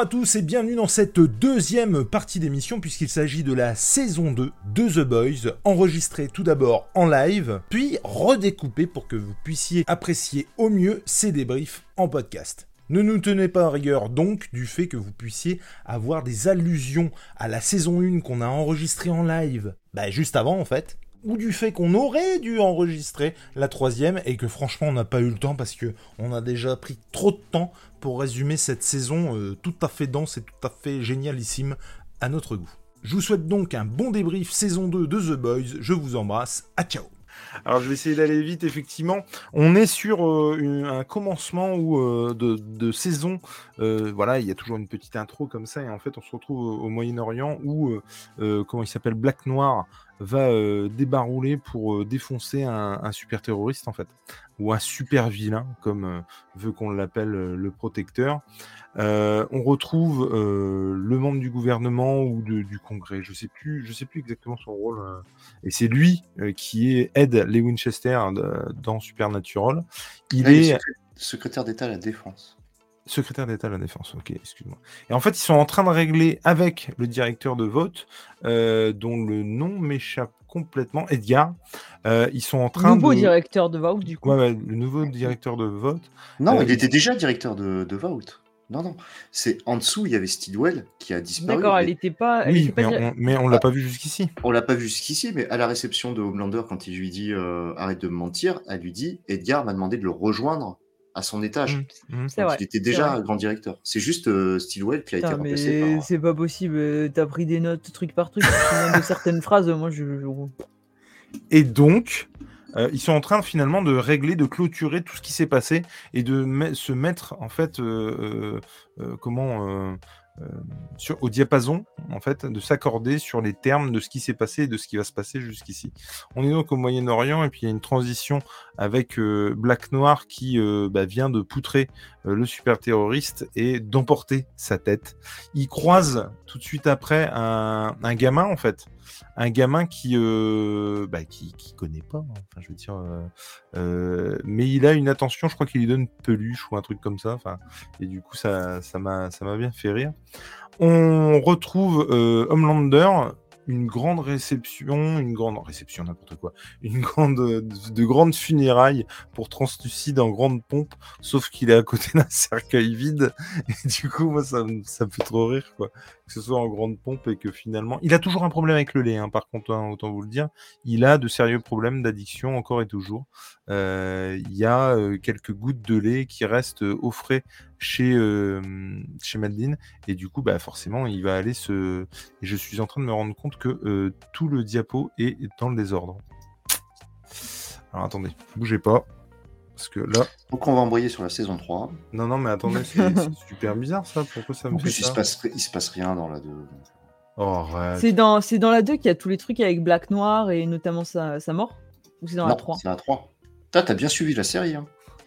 Bonjour à tous et bienvenue dans cette deuxième partie d'émission puisqu'il s'agit de la saison 2 de The Boys, enregistrée tout d'abord en live, puis redécoupée pour que vous puissiez apprécier au mieux ces débriefs en podcast. Ne nous tenez pas à rigueur donc du fait que vous puissiez avoir des allusions à la saison 1 qu'on a enregistrée en live, bah juste avant en fait, ou du fait qu'on aurait dû enregistrer la troisième et que franchement on n'a pas eu le temps parce que on a déjà pris trop de temps pour résumer cette saison euh, tout à fait dense et tout à fait génialissime à notre goût. Je vous souhaite donc un bon débrief saison 2 de The Boys, je vous embrasse, à ciao alors je vais essayer d'aller vite, effectivement. On est sur euh, un commencement euh, de, saison. voilà, il y a toujours une petite intro comme ça, et en fait on se retrouve au, Moyen-Orient où, comment il s'appelle, Black Noir va débarrouler pour défoncer un, super terroriste en fait, ou un super vilain comme veut qu'on l'appelle le protecteur. On retrouve le membre du gouvernement ou du Congrès, je sais plus, je sais plus exactement son rôle, et c'est lui qui est aide les Winchester dans Supernatural. Il est secrétaire d'État à la défense. Secrétaire d'État à la Défense, ok, excuse-moi. Et en fait, ils sont en train de régler avec le directeur de vote, euh, dont le nom m'échappe complètement, Edgar. Euh, ils sont en train nouveau directeur de vote, du coup. Ouais, le nouveau directeur de vote. Non, euh, il était déjà directeur de, de vote. Non, non. C'est en dessous, il y avait Steedwell qui a disparu. D'accord, elle n'était pas. oui, mais, on, ne l'a pas vu jusqu'ici. On l'a pas vu jusqu'ici, mais à la réception de Homelander, quand il lui dit arrête de me mentir, elle lui dit Edgar m'a demandé de le rejoindre à son étage. Mmh, mmh. il était déjà un grand directeur. C'est juste euh, Stilwell qui a été remplacé C'est pas possible. Euh, t'as pris des notes truc par truc. de certaines phrases, moi je. Et donc, euh, ils sont en train finalement de régler, de clôturer tout ce qui s'est passé et de se mettre en fait, comment euh, sur, au diapason, en fait, de s'accorder sur les termes de ce qui s'est passé et de ce qui va se passer jusqu'ici. On est donc au Moyen-Orient et puis il y a une transition avec euh, Black Noir qui euh, bah, vient de poutrer le super terroriste et d'emporter sa tête. Il croise tout de suite après un, gamin, en fait, un gamin qui, euh, bah, qui, qui connaît pas, hein. enfin, je veux dire, euh, euh, mais il a une attention, je crois qu'il lui donne peluche ou un truc comme ça, enfin, et du coup, ça, ça m'a, ça m'a bien fait rire. On retrouve Homelander une grande réception, une grande réception, n'importe quoi, une grande, de, grandes funérailles pour Translucide en grande pompe, sauf qu'il est à côté d'un cercueil vide. Et du coup, moi, ça, ça me fait trop rire, quoi. Que ce soit en grande pompe et que finalement, il a toujours un problème avec le lait, hein, par contre, hein, autant vous le dire. Il a de sérieux problèmes d'addiction encore et toujours. Euh, il y a euh, quelques gouttes de lait qui restent au frais chez, euh, chez Madeline. Et du coup, bah, forcément, il va aller se. Je suis en train de me rendre compte que euh, tout le diapo est dans le désordre. Alors attendez, bougez pas. Parce que là. Donc on va envoyer sur la saison 3. Non, non, mais attendez, c'est super bizarre ça. Pourquoi ça me fait ça il se, passe, il se passe rien dans la 2. Oh, c'est dans, dans la 2 qu'il y a tous les trucs avec Black Noir et notamment sa, sa mort? Ou c'est dans la 3 C'est la 3. T'as bien suivi la série. Hein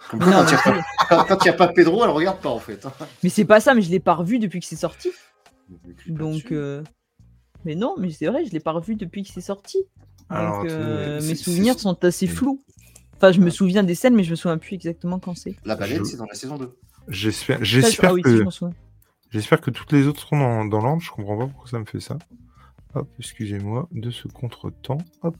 quand il n'y a, pas Pedro, elle regarde pas en fait. Mais c'est pas ça, mais je l'ai pas revu depuis que c'est sorti. Donc, euh, mais non, mais c'est vrai, je l'ai pas revu depuis que c'est sorti. Donc, euh, mes souvenirs sont assez flous. Enfin, je me souviens des scènes, mais je me souviens plus exactement quand c'est. La balade, c'est dans la saison 2. J'espère, j'espère ah que, j'espère que toutes les autres seront dans, dans l'ordre. Je comprends pas pourquoi ça me fait ça. Hop, excusez-moi de ce contretemps. Hop.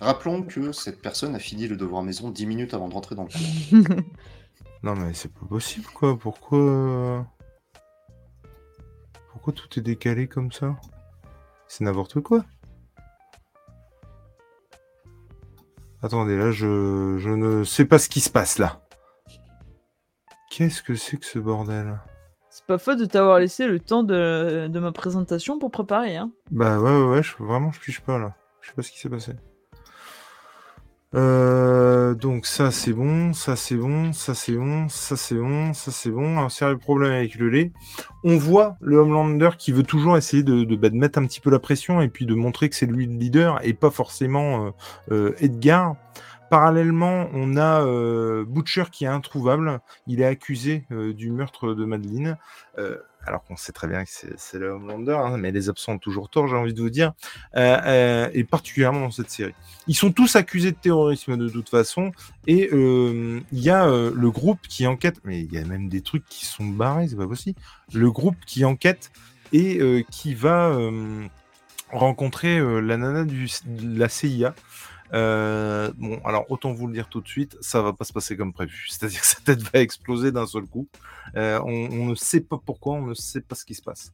Rappelons que cette personne a fini le devoir maison 10 minutes avant de rentrer dans le cours. non mais c'est pas possible quoi, pourquoi... Pourquoi tout est décalé comme ça? C'est n'importe quoi. Attendez, là je... je ne sais pas ce qui se passe là. Qu'est-ce que c'est que ce bordel? C'est pas faute de t'avoir laissé le temps de, ma présentation pour préparer. Hein. Bah ouais, ouais, ouais, vraiment je piche pas là. Je sais pas ce qui s'est passé. Euh, donc ça c'est bon, ça c'est bon, ça c'est bon, ça c'est bon, ça c'est bon. Un sérieux problème avec le lait. On voit le Homelander qui veut toujours essayer de, bah, de, mettre un petit peu la pression et puis de montrer que c'est lui le leader et pas forcément euh, euh, Edgar. parallèlement, on a Butcher qui est introuvable. Il est accusé du meurtre de Madeleine alors qu'on sait très bien que c'est le Homelander, hein, mais les absents ont toujours tort, j'ai envie de vous dire, euh, euh, et particulièrement dans cette série. Ils sont tous accusés de terrorisme de toute façon, et euh, il y a le groupe qui enquête, mais il y a même des trucs qui sont barrés, c'est pas possible. Le groupe qui enquête et qui va rencontrer la nana de la CIA euh, bon, alors autant vous le dire tout de suite, ça va pas se passer comme prévu. C'est-à-dire que sa tête va exploser d'un seul coup. Euh, on, ne sait pas pourquoi, on ne sait pas ce qui se passe.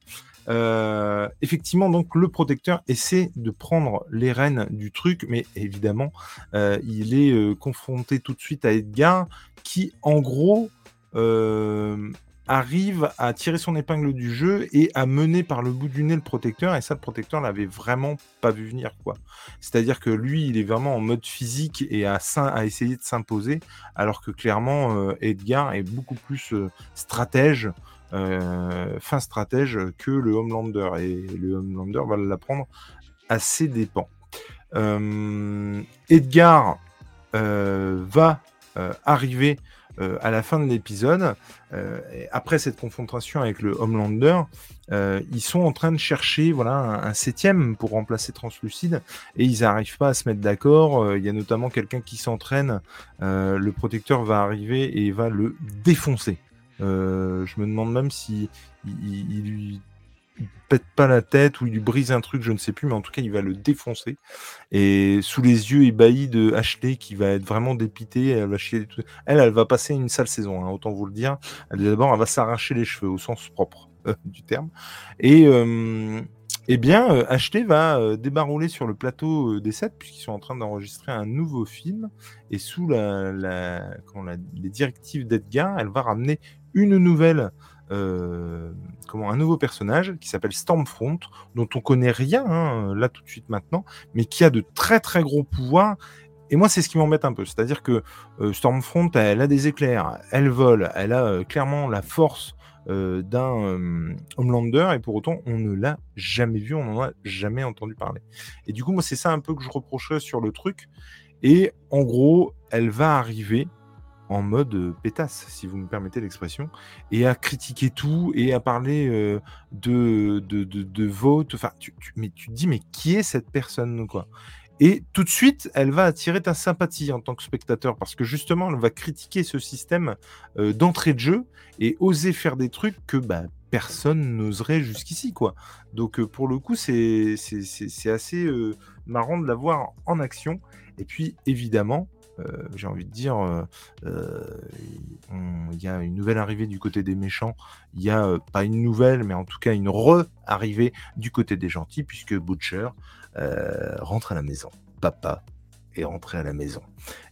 Euh, effectivement, donc le protecteur essaie de prendre les rênes du truc, mais évidemment, il est confronté tout de suite à Edgar, qui en gros arrive à tirer son épingle du jeu et à mener par le bout du nez le protecteur. Et ça, le protecteur l'avait vraiment pas vu venir, quoi. C'est-à-dire que lui, il est vraiment en mode physique et à, à essayer de s'imposer, alors que clairement, euh, Edgar est beaucoup plus euh, stratège, euh, fin stratège que le Homelander. Et le Homelander va l'apprendre à ses dépens. Edgar va arriver à la fin de l'épisode, euh, après cette confrontation avec le Homelander, euh, ils sont en train de chercher voilà un, septième pour remplacer Translucide et ils n'arrivent pas à se mettre d'accord. Il y a notamment quelqu'un qui s'entraîne. le protecteur va arriver et va le défoncer. je me demande même si il, lui pète pas la tête ou il lui brise un truc, je ne sais plus, mais en tout cas, il va le défoncer. Et sous les yeux ébahis de Ashley, qui va être vraiment dépitée, elle va chier. Elle, elle va passer une sale saison, hein, autant vous le dire. D'abord, elle va s'arracher les cheveux au sens propre euh, du terme. Et euh, eh bien, euh, Ashley va débarrouler sur le plateau des sets, puisqu'ils sont en train d'enregistrer un nouveau film. Et sous la, les directives d'Edgar, elle va ramener une nouvelle euh, comment un nouveau personnage qui s'appelle Stormfront, dont on connaît rien hein, là tout de suite maintenant, mais qui a de très très gros pouvoirs. Et moi, c'est ce qui m'embête un peu. C'est-à-dire que euh, Stormfront, elle a des éclairs, elle vole, elle a euh, clairement la force d'un Homelander, et pour autant, on ne l'a jamais vu, on n'en a jamais entendu parler. Et du coup, moi, c'est ça un peu que je reprocherais sur le truc. Et en gros, elle va arriver en mode pétasse, si vous me permettez l'expression, et à critiquer tout et à parler de, de, de, vote. Enfin, tu, mais tu te dis, mais qui est cette personne quoi? Et tout de suite, elle va attirer ta sympathie en tant que spectateur parce que justement, elle va critiquer ce système d'entrée de jeu et oser faire des trucs que bah, personne n'oserait jusqu'ici. quoi. Donc, pour le coup, c'est assez marrant de la voir en action. Et puis, évidemment, euh, j'ai envie de dire, euh, euh, il y a une nouvelle arrivée du côté des méchants. Il y a pas une nouvelle, mais en tout cas une re-arrivée du côté des gentils, puisque Butcher rentre à la maison. Papa est rentré à la maison.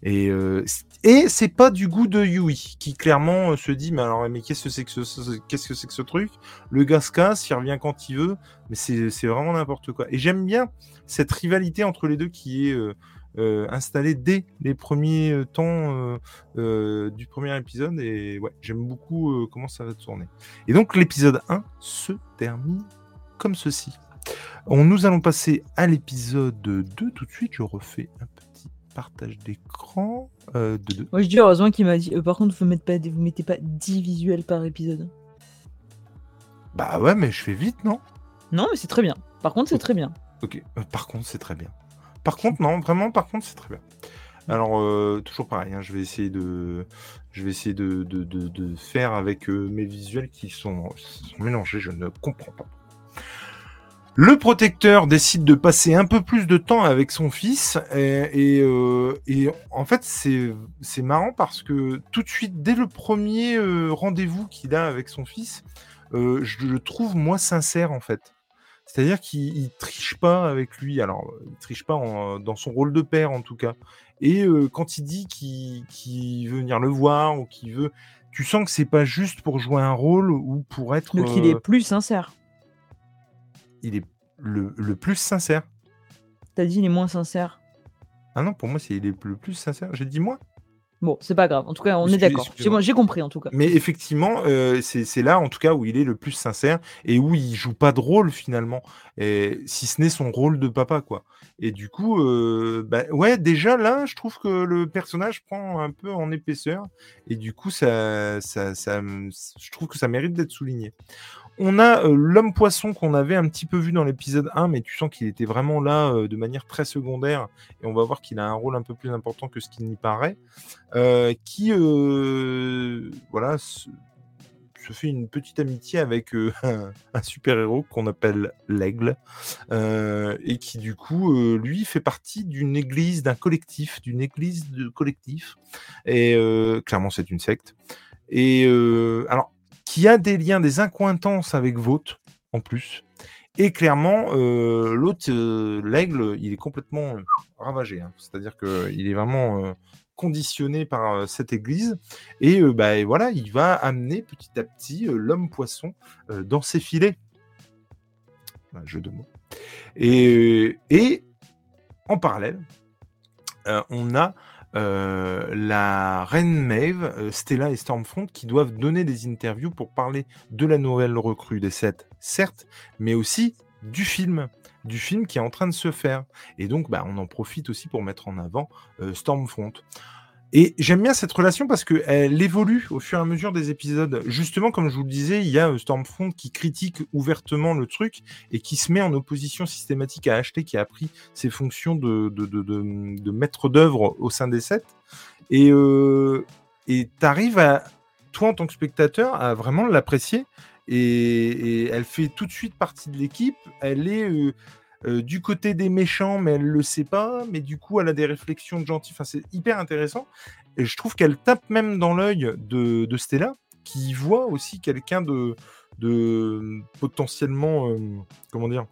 Et, et c'est pas du goût de Yui, qui clairement se dit Mais alors, mais qu'est-ce que c'est que ce, qu'est-ce que c'est que ce truc? Le gars se casse, il revient quand il veut, mais c'est vraiment n'importe quoi. Et j'aime bien cette rivalité entre les deux qui est euh, installé dès les premiers euh, temps euh, du premier épisode. Et ouais, j'aime beaucoup comment ça va tourner. Et donc l'épisode 1 se termine comme ceci. On, nous allons passer à l'épisode 2 tout de suite. Je refais un petit partage d'écran. de Moi je dis heureusement qu'il m'a dit. par contre, vous ne mettez, pas, vous mettez pas 10 visuels par épisode. Bah ouais, mais je fais vite, non? Non, mais c'est très bien. Par contre, c'est très bien. Ok, par contre, c'est très bien. Par contre, non, vraiment, par contre, c'est très bien. Alors, euh, toujours pareil, hein, je vais essayer de, je vais essayer de, de, faire avec euh, mes visuels qui sont, mélangés, je ne comprends pas. Le protecteur décide de passer un peu plus de temps avec son fils et, euh, en fait c'est marrant parce que tout de suite dès le premier rendez-vous qu'il a avec son fils, je le trouve moins sincère en fait. C'est-à-dire qu'il triche pas avec lui. Alors, il triche pas dans son rôle de père, en tout cas. Et quand il dit qu'il veut venir le voir ou qu'il veut, tu sens que c'est pas juste pour jouer un rôle ou pour être. Donc, il est plus sincère. Il est le, plus sincère. T'as dit il est moins sincère. Ah non, pour moi, c'est il est le plus sincère. J'ai dit moi? Bon, c'est pas grave. En tout cas, on est d'accord. J'ai compris, en tout cas. Mais effectivement, euh, c'est là, en tout cas, où il est le plus sincère et où il joue pas de rôle, finalement. Et, si ce n'est son rôle de papa, quoi. Et du coup, euh, bah, ouais, déjà là, je trouve que le personnage prend un peu en épaisseur. Et du coup, ça, ça, ça je trouve que ça mérite d'être souligné. On a euh, l'homme poisson qu'on avait un petit peu vu dans l'épisode 1, mais tu sens qu'il était vraiment là euh, de manière très secondaire. Et on va voir qu'il a un rôle un peu plus important que ce qu'il n'y paraît. Euh, qui, voilà, se, fait une petite amitié avec un, super-héros qu'on appelle l'Aigle. et qui, du coup, lui, fait partie d'une église, d'un collectif, d'une église de collectif. Et clairement, c'est une secte. Et alors, qui a des liens, des incointances avec Vought, en plus. Et clairement, euh, l'autre, euh, l'aigle, il est complètement ravagé. Hein. C'est-à-dire qu'il est vraiment euh, conditionné par cette église. Et bah, voilà, il va amener petit à petit l'homme poisson dans ses filets. Un jeu de mots. Et, et en parallèle, on a euh, la reine Maeve, euh, Stella et Stormfront qui doivent donner des interviews pour parler de la nouvelle recrue des 7, certes, mais aussi du film, du film qui est en train de se faire. Et donc, bah, on en profite aussi pour mettre en avant euh, Stormfront. Et j'aime bien cette relation parce qu'elle évolue au fur et à mesure des épisodes. Justement, comme je vous le disais, il y a euh, Stormfront qui critique ouvertement le truc et qui se met en opposition systématique à Ashley qui a pris ses fonctions de, maître d'œuvre au sein des sept. Et euh, tu arrives à, toi en tant que spectateur, à vraiment l'apprécier. Et, elle fait tout de suite partie de l'équipe. Elle est. Euh, euh, du côté des méchants, mais elle le sait pas. Mais du coup, elle a des réflexions de gentil. Enfin, c'est hyper intéressant. Et je trouve qu'elle tape même dans l'œil de, Stella, qui voit aussi quelqu'un de, de potentiellement, euh, comment dire,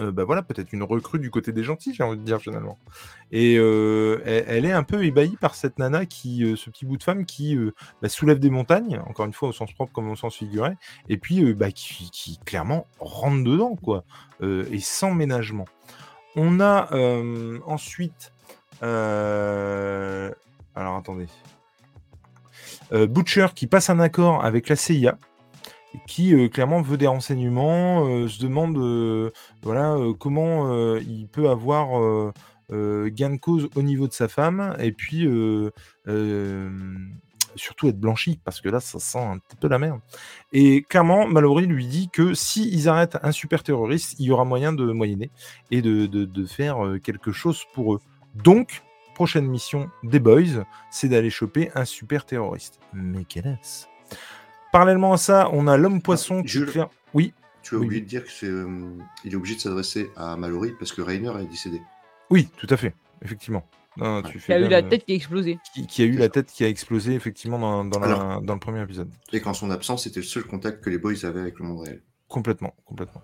euh, bah voilà, peut-être une recrue du côté des gentils, j'ai envie de dire finalement. Et euh, elle, est un peu ébahie par cette nana qui, euh, ce petit bout de femme qui bah, soulève des montagnes, encore une fois au sens propre comme au sens figuré, et puis bah, qui, clairement rentre dedans, quoi, et sans ménagement. On a ensuite, alors attendez, Butcher qui passe un accord avec la CIA qui euh, clairement veut des renseignements, euh, se demande euh, voilà comment il peut avoir gain de cause au niveau de sa femme, et puis surtout être blanchi, parce que là, ça sent un petit peu la merde. Et clairement, Mallory lui dit que si arrêtent un super terroriste, il y aura moyen de moyenner et de, de faire quelque chose pour eux. Donc, prochaine mission des Boys, c'est d'aller choper un super terroriste. Mais quel est-ce Parallèlement à ça, on a l'homme poisson ah, qui Oui. Tu as oublié de dire qu'il euh, est obligé de s'adresser à Mallory parce que Rainer est décédé. Oui, tout à fait, effectivement. qui a eu la tête qui a explosé. Qui, a eu la tête qui a explosé, effectivement, dans, dans, le premier épisode. Et qu'en son absence, c'était le seul contact que les boys avaient avec le monde réel. Complètement, complètement.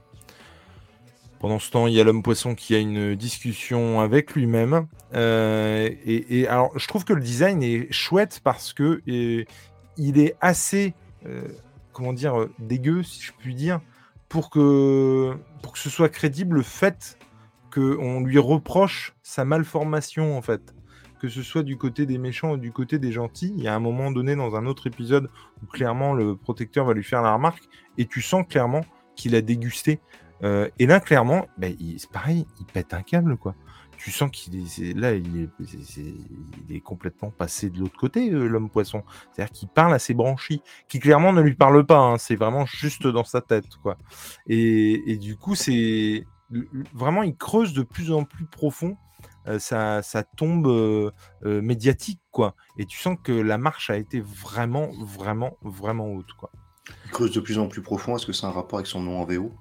Pendant ce temps, il y a l'homme poisson qui a une discussion avec lui-même. Euh, et, alors, je trouve que le design est chouette parce que il est assez euh, comment dire, euh, dégueu, si je puis dire, pour que, pour que ce soit crédible le fait qu'on lui reproche sa malformation, en fait. Que ce soit du côté des méchants ou du côté des gentils, il y a un moment donné dans un autre épisode où clairement le protecteur va lui faire la remarque et tu sens clairement qu'il a dégusté. Euh, et là, clairement, ben, c'est pareil, il pète un câble, quoi tu sens qu'il est là, il est, complètement passé de l'autre côté, euh, l'homme poisson. C'est-à-dire qu'il parle à ses branchies, qui clairement ne lui parle pas. Hein. c'est vraiment juste dans sa tête, quoi. Et, du coup, c'est vraiment, il creuse de plus en plus profond. Euh, ça, tombe euh, médiatique, quoi. Et tu sens que la marche a été vraiment, vraiment, vraiment haute, quoi. Il creuse de plus en plus profond. Est-ce que c'est un rapport avec son nom en VO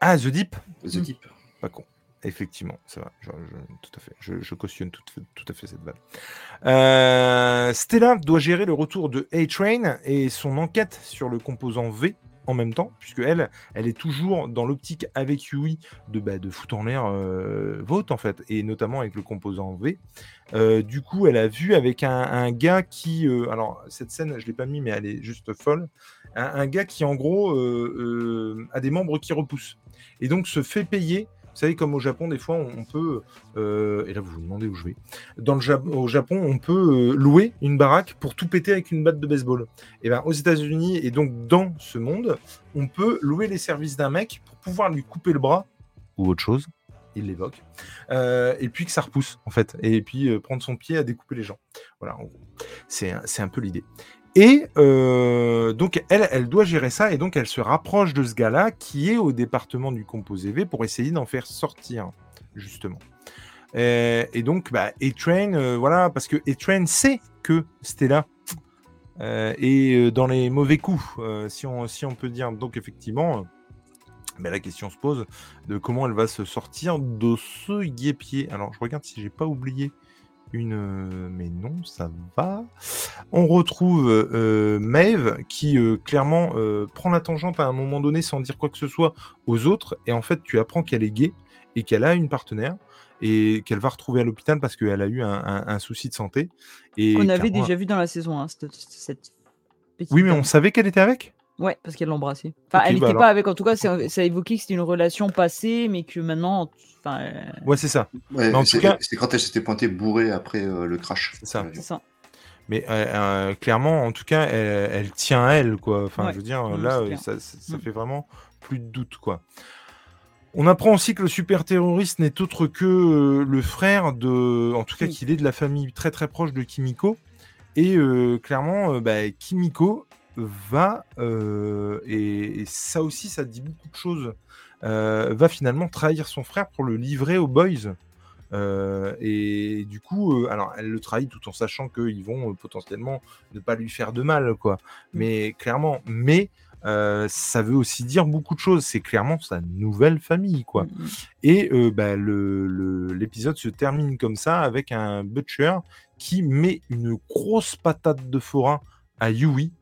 Ah, The Deep? The Deep. Pas con. Effectivement, c'est vrai. Je, tout à fait. Je, cautionne tout, tout, à fait cette balle. Euh, Stella doit gérer le retour de A-Train et son enquête sur le composant V en même temps, puisque elle, elle est toujours dans l'optique avec Yui de, bah, de foutre en l'air euh, Vote en fait, et notamment avec le composant V. Euh, du coup, elle a vu avec un, gars qui, euh, alors cette scène, je l'ai pas mis, mais elle est juste folle. Un, un gars qui en gros a des membres qui repoussent et donc se fait payer Vous savez, comme au Japon, des fois, on, peut, euh, et là vous vous demandez où je vais, Dans le au Japon, on peut louer une baraque pour tout péter avec une batte de baseball. Et bien aux États-Unis, et donc dans ce monde, on peut louer les services d'un mec pour pouvoir lui couper le bras ou autre chose il l'évoque, et puis que ça repousse en fait, et puis prendre son pied à découper les gens. Voilà, c'est un peu l'idée. Et euh, donc, elle, doit gérer ça, et donc elle se rapproche de ce gars-là qui est au département du composé V pour essayer d'en faire sortir, justement. Et, donc, bah, A-Train, euh, voilà, parce que A-Train sait que Stella euh, est dans les mauvais coups, si, on, si on peut dire. Donc, effectivement, bah, la question se pose de comment elle va se sortir de ce guépier. Alors, je regarde si j'ai pas oublié une. Euh, mais non, ça va. On retrouve euh, Maeve qui euh, clairement prend la tangente à un moment donné sans dire quoi que ce soit aux autres. Et en fait, tu apprends qu'elle est gay et qu'elle a une partenaire et qu'elle va retrouver à l'hôpital parce qu'elle a eu un, souci de santé. Et on avait déjà vu dans la saison 1 cette, Oui, mais on savait qu'elle était avec? Ouais, parce qu'elle l'embrassait. Enfin, elle n'était bah pas avec, en tout cas, ça, ça évoquait que c'était une relation passée, mais que maintenant. Enfin, euh, Ouais, c'est ça. en tout cas... C'est quand elle s'était pointée bourrée après euh, le crash. C'est ça. ça. Mais euh, clairement, en tout cas, elle, tient à elle, quoi. Enfin, je veux dire, là, ça, ça, mm. fait vraiment plus de doute, quoi. On apprend aussi que le super terroriste n'est autre que le frère de, en tout cas, qu'il est de la famille très très proche de Kimiko. Et clairement, bah, Kimiko va, euh, et, ça aussi, ça dit beaucoup de choses, euh, va finalement trahir son frère pour le livrer aux boys. Euh, et du coup, alors elle le trahit tout en sachant qu'ils vont potentiellement ne pas lui faire de mal, quoi. Mmh. Mais clairement, mais ça veut aussi dire beaucoup de choses. C'est clairement sa nouvelle famille, quoi. Mmh, mmh. Et bah, l'épisode se termine comme ça avec un butcher qui met une grosse patate de forain à Yui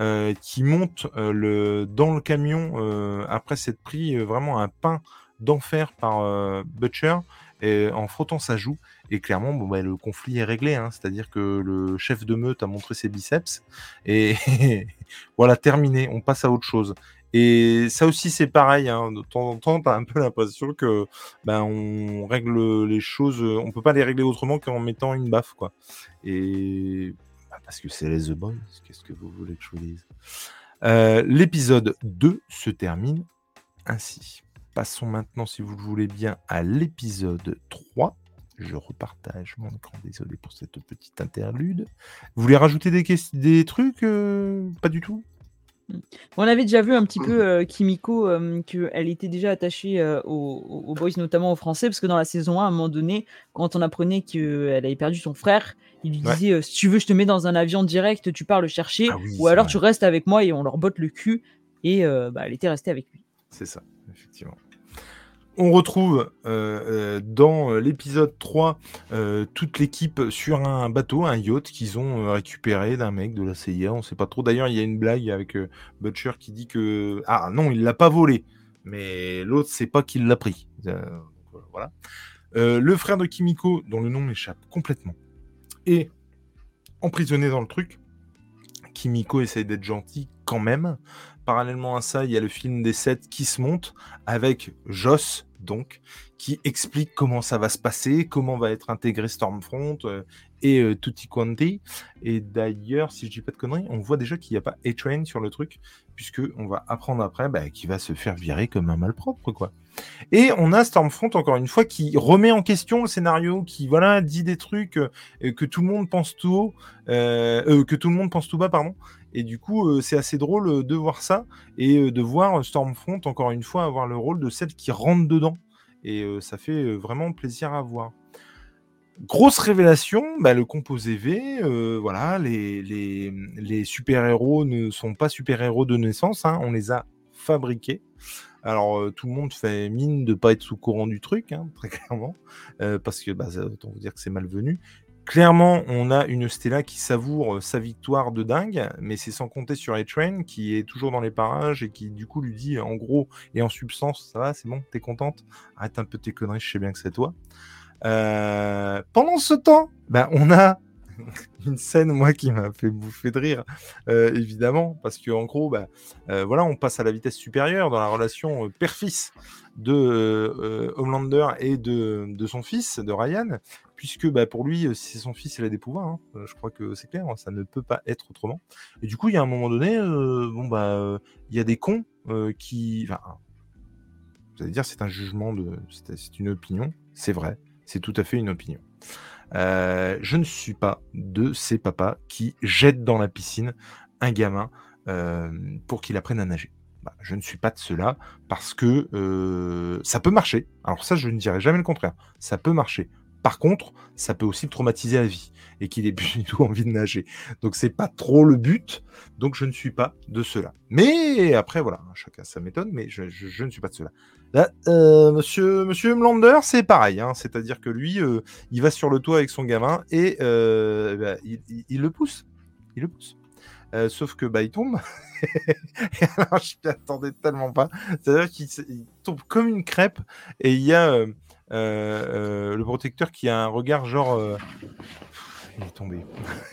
euh, qui monte euh, le, dans le camion euh, après s'être pris vraiment un pain d'enfer par Butcher et, en frottant sa joue. Et clairement, bon, bah, le conflit est réglé. Hein. C'est-à-dire que le chef de meute a montré ses biceps. Et voilà, terminé. On passe à autre chose. Et ça aussi, c'est pareil. Hein. De temps en temps, tu as un peu l'impression que ben, on règle les choses. On peut pas les régler autrement qu'en mettant une baffe. Et parce que c'est les The Boys, qu'est-ce que vous voulez que je vous dise? Euh, L'épisode 2 se termine ainsi. Passons maintenant, si vous le voulez bien, à l'épisode 3. Je repartage mon écran, désolé pour cette petite interlude. Vous voulez rajouter des, des trucs euh, Pas du tout? On avait déjà vu un petit peu euh, Kimiko, qu'elle était déjà attachée aux, boys, notamment aux Français, parce que dans la saison 1, à un moment donné, quand on apprenait qu'elle avait perdu son frère, il lui disait si tu veux, je te mets dans un avion direct, tu pars le chercher, ah ou alors tu restes avec moi et on leur botte le cul. Et bah, elle était restée avec lui. C'est ça, effectivement. On retrouve euh, dans l'épisode 3 toute l'équipe sur un bateau, un yacht qu'ils ont récupéré d'un mec de la CIA. On sait pas trop. D'ailleurs, il y a une blague avec Butcher qui dit que ah non, il l'a pas volé, mais l'autre sait pas qu'il l'a pris. voilà. le frère de Kimiko, dont le nom m'échappe complètement, est emprisonné dans le truc. Kimiko essaye d'être gentil quand même. Parallèlement à ça, il y a le film des 7 qui se monte avec Joss, donc, qui explique comment ça va se passer, comment va être intégré Stormfront euh, et euh, Tutti Quanti. Et d'ailleurs, si je dis pas de conneries, on voit déjà qu'il n'y a pas A-Train sur le truc, puisque on va apprendre après bah, qu'il va se faire virer comme un malpropre, quoi. Et on a Stormfront, encore une fois, qui remet en question le scénario, qui voilà dit des trucs euh, que tout le monde pense tout haut, que tout le monde pense tout bas, pardon. Et du coup, c'est assez drôle de voir ça et de voir Stormfront, encore une fois, avoir le rôle de celle qui rentre dedans. Et ça fait vraiment plaisir à voir. Grosse révélation, bah, le composé V, voilà, les, les, super-héros ne sont pas super-héros de naissance, hein, on les a fabriqués. Alors, tout le monde fait mine de ne pas être sous courant du truc, hein, très clairement, parce que, bah, autant vous dire que c'est malvenu. Clairement, on a une Stella qui savoure sa victoire de dingue, mais c'est sans compter sur A-Train qui est toujours dans les parages et qui du coup lui dit en gros et en substance ça va, c'est bon, t'es contente? Arrête un peu tes conneries, je sais bien que c'est toi. Euh, pendant ce temps, ben, on a une scène, moi, qui m'a fait bouffer de rire, euh, évidemment, parce qu'en gros, bah, euh, voilà, on passe à la vitesse supérieure dans la relation père-fils de Homelander et de, son fils, de Ryan, puisque bah, pour lui, si c'est son fils, il a des pouvoirs, hein. je crois que c'est clair, ça ne peut pas être autrement. Et du coup, il y a un moment donné, bon, bah, il y a des cons qui... Vous allez dire, c'est un jugement, c'est une opinion, c'est vrai, c'est tout à fait une opinion. Euh, je ne suis pas de ces papas qui jettent dans la piscine un gamin euh, pour qu'il apprenne à nager. Bah, je ne suis pas de cela parce que euh, ça peut marcher. Alors ça, je ne dirais jamais le contraire. Ça peut marcher. Par contre, ça peut aussi le traumatiser à vie et qu'il ait plus du tout envie de nager. Donc c'est pas trop le but. Donc je ne suis pas de cela. Mais après voilà, chacun ça m'étonne, mais je, ne suis pas de cela. Euh, monsieur, monsieur Mlander, c'est pareil. Hein. C'est-à-dire que lui, euh, il va sur le toit avec son gamin et euh, bah, il, le pousse. Il le pousse. sauf que bah, il tombe. alors, je m'y attendais tellement pas. C'est-à-dire qu'il tombe comme une crêpe et il y a le protecteur qui a un regard genre. il est tombé.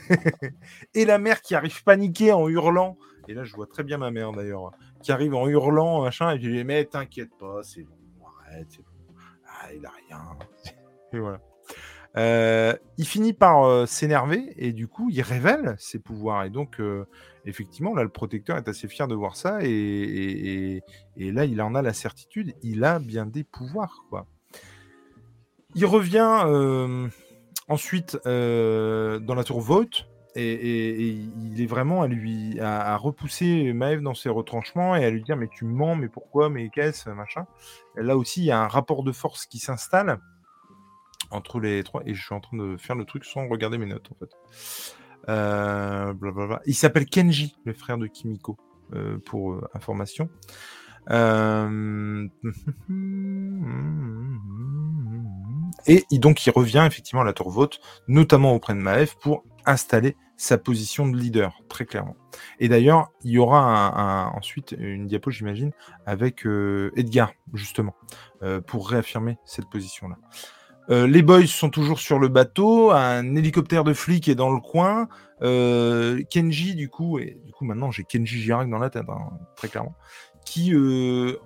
et la mère qui arrive paniquée en hurlant. Et là, je vois très bien ma mère d'ailleurs qui arrive en hurlant, machin, et je lui dis, mais t'inquiète pas, c'est bon, arrête, c'est bon. Ah, il a rien. et voilà. Euh, il finit par euh, s'énerver et du coup il révèle ses pouvoirs et donc euh, effectivement là le protecteur est assez fier de voir ça et, et, là il en a la certitude il a bien des pouvoirs quoi il revient ensuite dans la tour Vote et, il est vraiment à lui à, repousser Maëv dans ses retranchements et à lui dire mais tu mens mais pourquoi mais qu'est-ce machin. Là aussi il y a un rapport de force qui s'installe entre les trois et je suis en train de faire le truc sans regarder mes notes en fait. Euh, il s'appelle Kenji le frère de Kimiko euh, pour euh, information et donc il revient effectivement à la tour vote notamment auprès de Maëv pour installer sa position de leader, très clairement. Et d'ailleurs, il y aura ensuite une diapo, j'imagine, avec euh, Edgar, justement, euh, pour réaffirmer cette position-là. Euh, les boys sont toujours sur le bateau, un hélicoptère de flic est dans le coin. Kenji, du coup, et du coup maintenant j'ai Kenji Girac dans la tête, hein, très clairement, qui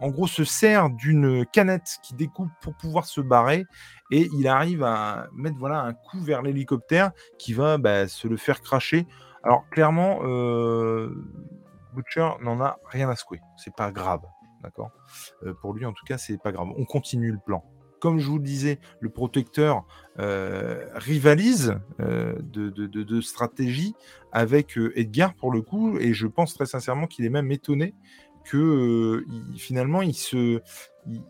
en gros se sert d'une canette qui découpe pour pouvoir se barrer et il arrive à mettre voilà un coup vers l'hélicoptère qui va bah, se le faire cracher. Alors clairement, euh, Butcher n'en a rien à secouer. C'est pas grave, d'accord? Euh, pour lui en tout cas, c'est pas grave. On continue le plan. Comme je vous le disais, le protecteur euh, rivalise de, stratégie avec Edgar pour le coup, et je pense très sincèrement qu'il est même étonné que finalement il se,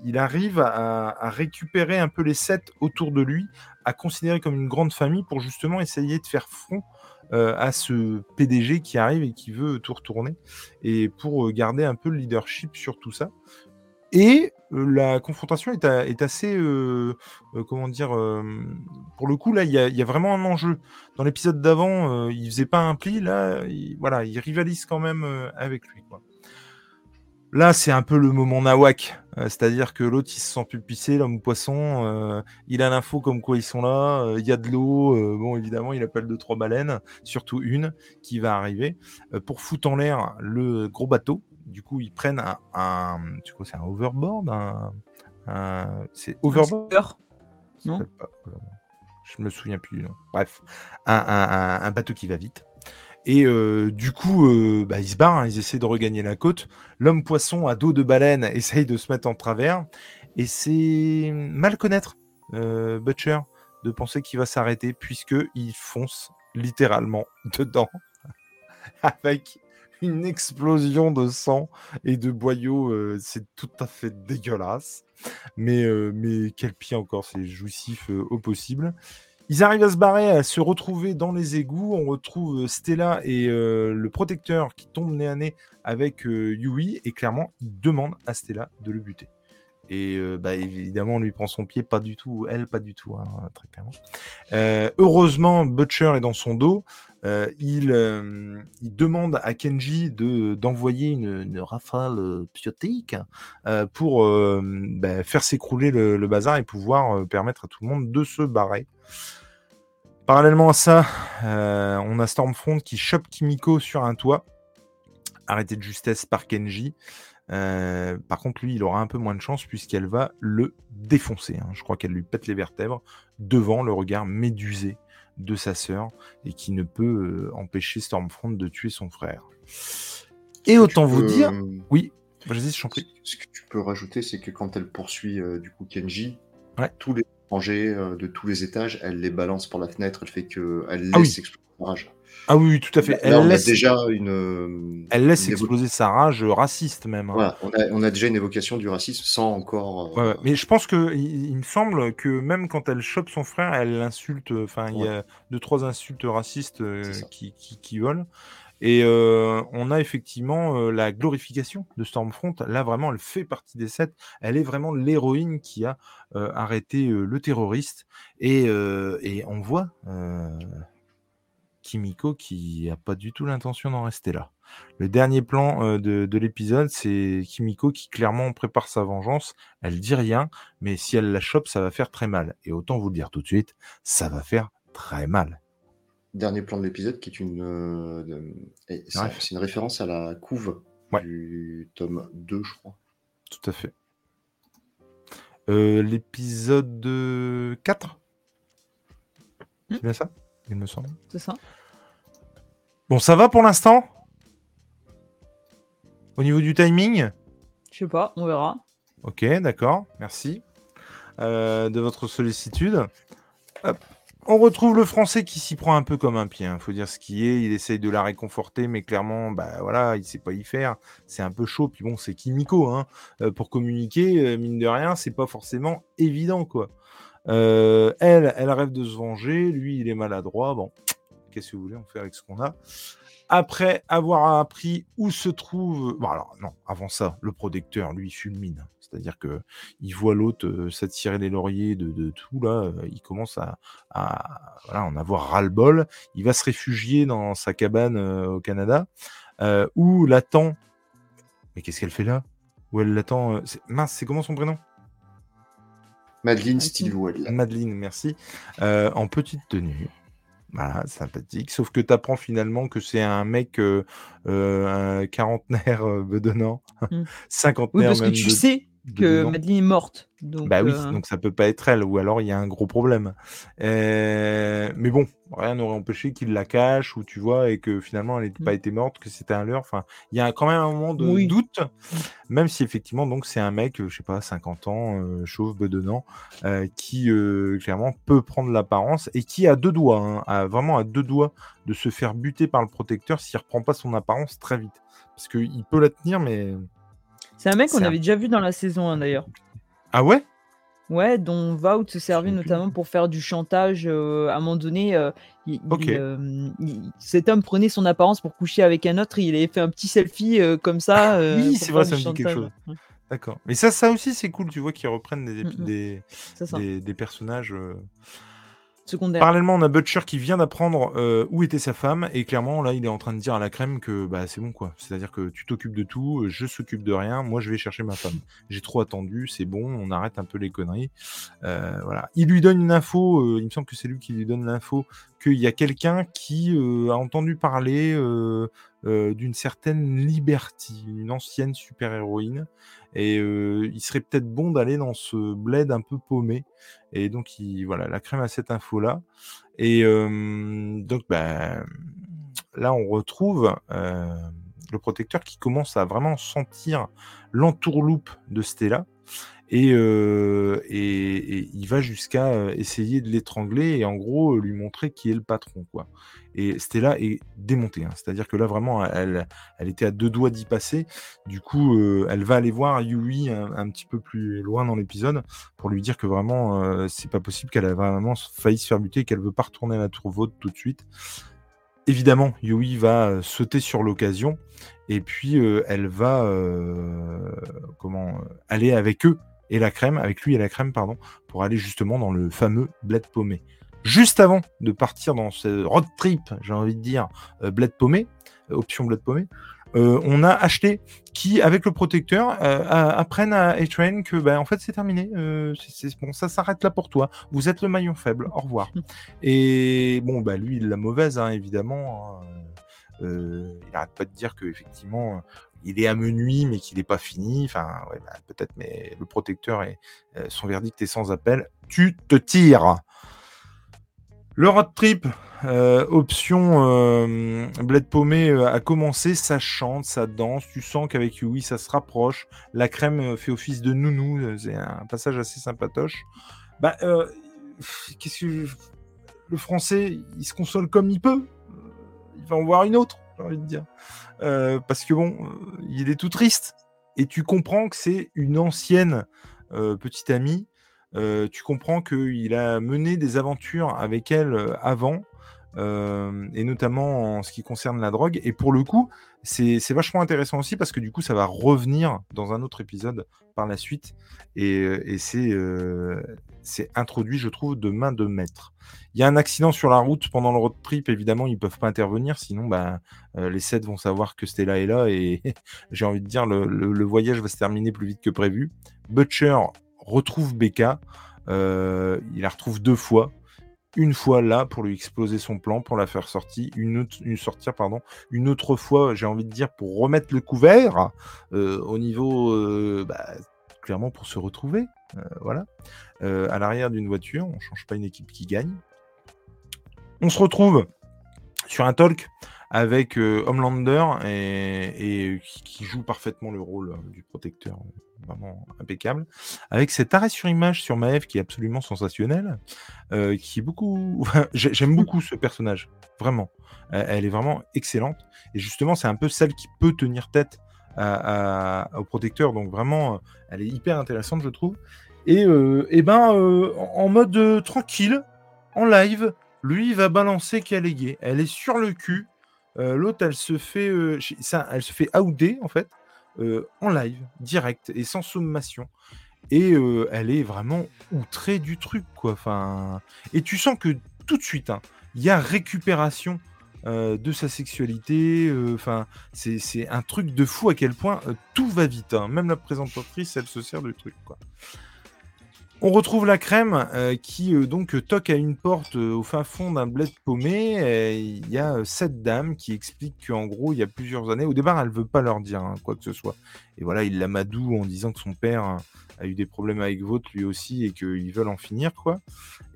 il, arrive à, récupérer un peu les sets autour de lui, à considérer comme une grande famille pour justement essayer de faire front euh, à ce PDG qui arrive et qui veut tout retourner, et pour euh, garder un peu le leadership sur tout ça. Et euh, la confrontation est, assez, comment dire, pour le coup là, il y, a vraiment un enjeu. Dans l'épisode d'avant, il faisait pas un pli, là, voilà, il rivalise quand même avec lui. Là, c'est un peu le moment nawak, euh, c'est-à-dire que l'autre, il se sent pulpissé, l'homme poisson, euh, il a l'info comme quoi ils sont là, euh, il y a de l'eau, bon, évidemment, il appelle deux, trois baleines, surtout une qui va arriver, pour foutre en l'air le gros bateau. Du coup, ils prennent un, tu sais c'est un overboard, c'est overboard? Non Je me souviens plus, non. Bref, un bateau qui va vite. Et euh, du coup, euh, bah, ils se barrent, hein, ils essaient de regagner la côte. L'homme poisson à dos de baleine essaye de se mettre en travers. Et c'est mal connaître euh, Butcher de penser qu'il va s'arrêter, puisqu'il fonce littéralement dedans avec une explosion de sang et de boyaux. c'est tout à fait dégueulasse. Mais, mais quel pied encore, c'est jouissif au possible. Ils arrivent à se barrer, à se retrouver dans les égouts. On retrouve euh, Stella et euh, le protecteur qui tombe nez à nez avec euh, Yui. Et clairement, il demande à Stella de le buter. Et bah, évidemment, on lui prend son pied, pas du tout, elle, pas du tout, hein, très clairement. heureusement, Butcher est dans son dos. Il, demande à Kenji de, d'envoyer une, rafale piotique pour bah, faire s'écrouler le, bazar et pouvoir permettre à tout le monde de se barrer. Parallèlement à ça, on a Stormfront qui chope Kimiko sur un toit, arrêté de justesse par Kenji. par contre, lui, il aura un peu moins de chance puisqu'elle va le défoncer. Hein. Je crois qu'elle lui pète les vertèbres devant le regard médusé de sa sœur et qui ne peut empêcher Stormfront de tuer son frère. Et autant vous dire, oui, vas-y, je t'en prie. Ce que tu peux rajouter, c'est que quand elle poursuit du coup Kenji, tous les rangées de tous les étages, elle les balance par la fenêtre, elle fait que elle ah laisse exploser sa rage. Ah oui, tout à fait. elle on laisse... a déjà une. Elle laisse exploser sa rage raciste même. Hein. on, a, déjà une évocation du racisme sans encore. mais je pense que il, me semble que même quand elle chope son frère, elle l'insulte. Enfin, il y a deux trois insultes racistes qui, qui, qui volent. Et on a effectivement la glorification de Stormfront. Là, vraiment, elle fait partie des sept. Elle est vraiment l'héroïne qui a arrêté le terroriste. Et, on voit Kimiko qui n'a pas du tout l'intention d'en rester là. Le dernier plan de, de l'épisode, c'est Kimiko qui clairement prépare sa vengeance. Elle dit rien, mais si elle la chope, ça va faire très mal. Et autant vous le dire tout de suite, ça va faire très mal dernier plan de l'épisode qui est une, euh, c'est une référence à la couve du tome 2, je crois. Tout à fait. Euh, l'épisode 4 C'est hmm. bien ça? Il me semble. C'est ça. Bon, ça va pour l'instant? Au niveau du timing? Je sais pas, on verra. Ok, d'accord, merci euh, de votre sollicitude. Hop. On retrouve le français qui s'y prend un peu comme un pied, il hein. faut dire ce qui est. Il essaye de la réconforter, mais clairement, bah voilà, il sait pas y faire. C'est un peu chaud. Puis bon, c'est Kimiko, hein. Euh, pour communiquer, euh, mine de rien, c'est pas forcément évident, quoi. Euh, elle, elle rêve de se venger. Lui, il est maladroit. Bon, qu'est-ce que vous voulez, on fait avec ce qu'on a. Après avoir appris où se trouve. Bon, alors, non, avant ça, le protecteur, lui, fulmine. C'est-à-dire que il voit l'autre s'attirer les lauriers de, tout là, il commence à, en avoir ras-le-bol. Il va se réfugier dans sa cabane au Canada, où l'attend. Mais qu'est-ce qu'elle fait là? Où elle l'attend Mince, c'est comment son prénom? Madeleine Stilwell. Madeleine, merci. en petite tenue. Voilà, sympathique. Sauf que tu apprends finalement que c'est un mec, un quarantenaire bedonnant, mmh. cinquantenaire oui, parce que tu sais que Madeleine est morte. Donc, bah oui, euh, donc ça peut pas être elle, ou alors il y a un gros problème. Euh, mais bon, rien n'aurait empêché qu'il la cache, ou tu vois, et que finalement elle n'ait pas mm. été morte, que c'était un leurre. Enfin, il y a quand même un moment de doute, même si effectivement, donc c'est un mec, je sais pas, 50 ans, euh, chauve, bedonnant, qui clairement peut prendre l'apparence et qui a deux doigts, hein, a vraiment à deux doigts de se faire buter par le protecteur s'il reprend pas son apparence très vite. Parce qu'il peut la tenir, mais c'est un mec qu'on avait déjà vu dans la saison 1 d'ailleurs. Ah ouais? Ouais, dont Vaut se servait notamment pour faire du chantage. euh, à un moment donné, euh, euh, cet homme prenait son apparence pour coucher avec un autre. Il avait fait un petit selfie comme ça. Oui, c'est vrai, ça me dit quelque chose. D'accord. Mais ça, ça aussi, c'est cool, tu vois, qu'ils reprennent des, mm, mm. des, des, personnages. Parallèlement, on a Butcher qui vient d'apprendre euh, où était sa femme, et clairement, là, il est en train de dire à la crème que bah, c'est bon, quoi. C'est-à-dire que tu t'occupes de tout, euh, je s'occupe de rien, moi, je vais chercher ma femme. J'ai trop attendu, c'est bon, on arrête un peu les conneries. Euh. Il lui donne une info, il me semble que c'est lui qui lui donne l'info, qu'il y a quelqu'un qui a entendu parler d'une certaine Liberty, une ancienne super-héroïne, et il serait peut-être bon d'aller dans ce bled un peu paumé. Et donc, il, voilà, la crème a cette info-là. Et donc, ben, là, on retrouve le protecteur qui commence à vraiment sentir l'entourloupe de Stella. Et, et, il va jusqu'à essayer de l'étrangler et en gros lui montrer qui est le patron. quoi. Et Stella est démontée. Hein. C'est-à-dire que là, vraiment, elle, était à deux doigts d'y passer. Du coup, euh, elle va aller voir Yui un, petit peu plus loin dans l'épisode pour lui dire que vraiment, euh, c'est pas possible qu'elle a vraiment failli se faire buter qu'elle veut pas retourner à la tour vôtre tout de suite. Évidemment, Yui va euh, sauter sur l'occasion et puis elle va comment aller avec eux et la crème, avec lui et la crème, pardon, pour aller justement dans le fameux bled paumé juste avant de partir dans ce road trip, j'ai envie de dire, euh, bled paumé, euh, option bled paumé, on a acheté qui, avec le protecteur, apprennent à A-Train que ben, en fait c'est terminé. c'est bon, ça s'arrête là pour toi. Vous êtes le maillon faible. Au revoir. Et bon, bah lui, il la mauvaise, hein, évidemment. Hein. Il arrête pas de dire que effectivement il est à menuis, mais qu'il n'est pas fini. Enfin, ouais, bah, peut-être, mais le protecteur et euh, son verdict est sans appel. Tu te tires. Le road trip, euh, option euh, bled paumé a commencé, ça chante, ça danse. Tu sens qu'avec Yui, ça se rapproche. La crème fait office de nounou. C'est un passage assez sympatoche. Bah, qu'est-ce que le français, il se console comme il peut. Va en voir une autre, j'ai envie de dire. Euh, parce que bon, euh, il est tout triste. Et tu comprends que c'est une ancienne euh, petite amie. tu comprends qu'il a mené des aventures avec elle avant. et notamment en ce qui concerne la drogue. Et pour le coup, c'est vachement intéressant aussi parce que du coup, ça va revenir dans un autre épisode par la suite. Et, et c'est introduit, je trouve, de main de maître. Il y a un accident sur la route pendant le road trip, évidemment, ils ne peuvent pas intervenir, sinon bah, euh, les sept vont savoir que Stella est là et j'ai envie de dire, le, voyage va se terminer plus vite que prévu. Butcher retrouve Becca, euh, il la retrouve deux fois. Une fois là pour lui exploser son plan, pour la faire sortir, une, autre, une sortir, une autre fois, j'ai envie de dire, pour remettre le couvert euh, au niveau, bah, clairement pour se retrouver, voilà, à l'arrière d'une voiture. On change pas une équipe qui gagne, on se retrouve sur un talk avec euh, Homelander et, qui, joue parfaitement le rôle euh, du protecteur, vraiment impeccable, avec cet arrêt sur image sur Maeve qui est absolument sensationnel, euh, qui beaucoup, j'aime beaucoup ce personnage, vraiment, elle est vraiment excellente et justement c'est un peu celle qui peut tenir tête au protecteur, donc vraiment elle est hyper intéressante je trouve. Et, et ben en mode tranquille, en live, lui, va balancer qu'elle est. Elle est sur le cul. Euh, l'autre, elle se fait, euh, ça, elle se fait ouder en fait, euh, en live, direct et sans sommation. Et elle est vraiment outrée du truc, quoi. Et tu sens que tout de suite, hein, il y a récupération de sa sexualité. Enfin, c'est un truc de fou à quel point tout va vite. Hein. Même la présentatrice, elle se sert du truc, quoi. On retrouve la crème euh, qui euh, donc toque à une porte euh, au fin fond d'un bled paumé. Il y a cette dame qui explique qu'en gros, il y a plusieurs années, au départ, elle veut pas leur dire hein, quoi que ce soit. Et voilà, il l'amadou en disant que son père a eu des problèmes avec votre lui aussi et qu'ils veulent en finir quoi.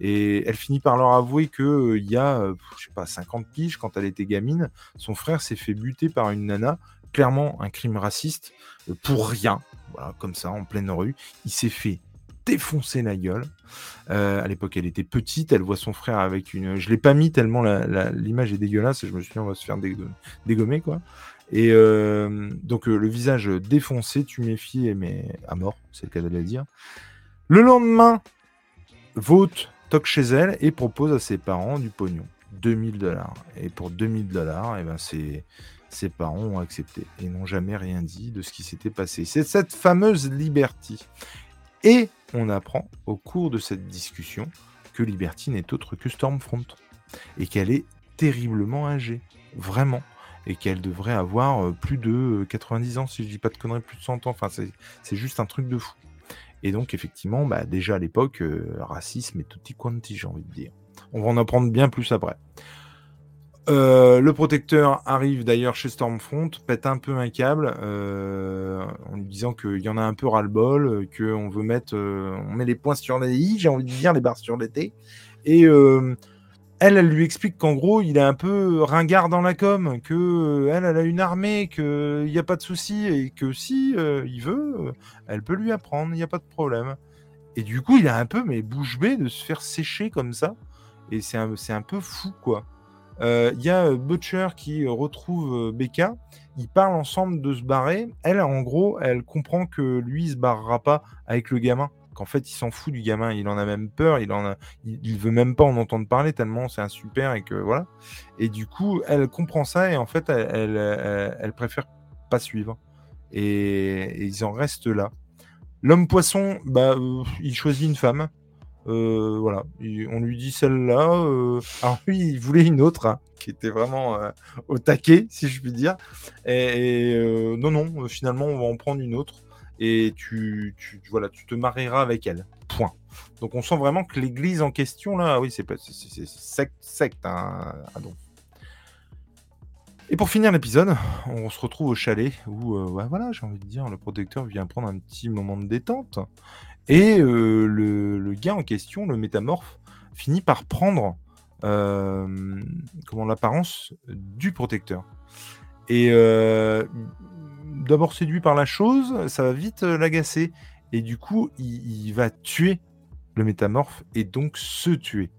Et elle finit par leur avouer que il y a, je sais pas, 50 piges quand elle était gamine, son frère s'est fait buter par une nana clairement un crime raciste pour rien, voilà, comme ça, en pleine rue. Il s'est fait défoncer la gueule. Euh, à l'époque, elle était petite, elle voit son frère avec une. Je l'ai pas mis tellement l'image est dégueulasse. Je me suis dit, on va se faire dégommer, quoi. Et euh, donc, euh, le visage défoncé, tu méfies, mais à mort, c'est le cas de le dire. Le lendemain, vote toque chez elle et propose à ses parents du pognon. 2000 dollars. Et pour 2000 dollars, eh ben ses parents ont accepté et n'ont jamais rien dit de ce qui s'était passé. C'est cette fameuse Liberty. Et on apprend au cours de cette discussion que Liberty n'est autre que Stormfront et qu'elle est terriblement âgée, vraiment, et qu'elle devrait avoir euh, plus de 90 ans, si je dis pas de conneries, plus de 100 ans, enfin c'est juste un truc de fou. Et donc effectivement, bah, déjà à l'époque, euh, racisme et tutti quanti, j'ai envie de dire. On va en apprendre bien plus après. Euh, le protecteur arrive d'ailleurs chez Stormfront, pète un peu un câble euh, en lui disant qu'il y en a un peu ras-le-bol, euh, qu'on veut mettre, on met les points sur les i, j'ai envie de dire les barres sur les t. Et elle, elle lui explique qu'en gros, il est un peu ringard dans la com, que elle, elle a une armée, qu'il n'y a pas de souci et que si il veut, elle peut lui apprendre, il n'y a pas de problème. Et du coup, il a un peu mais bouche bée de se faire sécher comme ça. Et c'est un, un peu fou, quoi. Euh, il y a euh, Butcher qui euh, retrouve Becca. Ils parlent ensemble de se barrer. Elle, en gros, elle comprend que lui, il se barrera pas avec le gamin. Qu'en fait, il s'en fout du gamin. Il en a même peur. Il en a, il, veut même pas en entendre parler tellement c'est un super et que voilà. Et du coup, elle comprend ça et en fait, elle, elle, préfère pas suivre. Et, ils en restent là. L'homme poisson, bah, il choisit une femme. Euh, voilà, on lui dit celle-là. Euh, alors lui, il voulait une autre. Hein. qui était vraiment au taquet, si je puis dire. Et, non, non, finalement, on va en prendre une autre et tu, tu, voilà, tu te marieras avec elle. Point. Donc on sent vraiment que l'église en question, là, oui, c'est secte, secte hein, ah, Et pour finir l'épisode, on se retrouve au chalet où, voilà, j'ai envie de dire, le protecteur vient prendre un petit moment de détente. Et le, le, gars en question, le métamorphe, finit par prendre euh, l'apparence du protecteur. Et euh, d'abord séduit par la chose, ça va vite euh, l'agacer. Et du coup, il, va tuer le métamorphe et donc se tuer.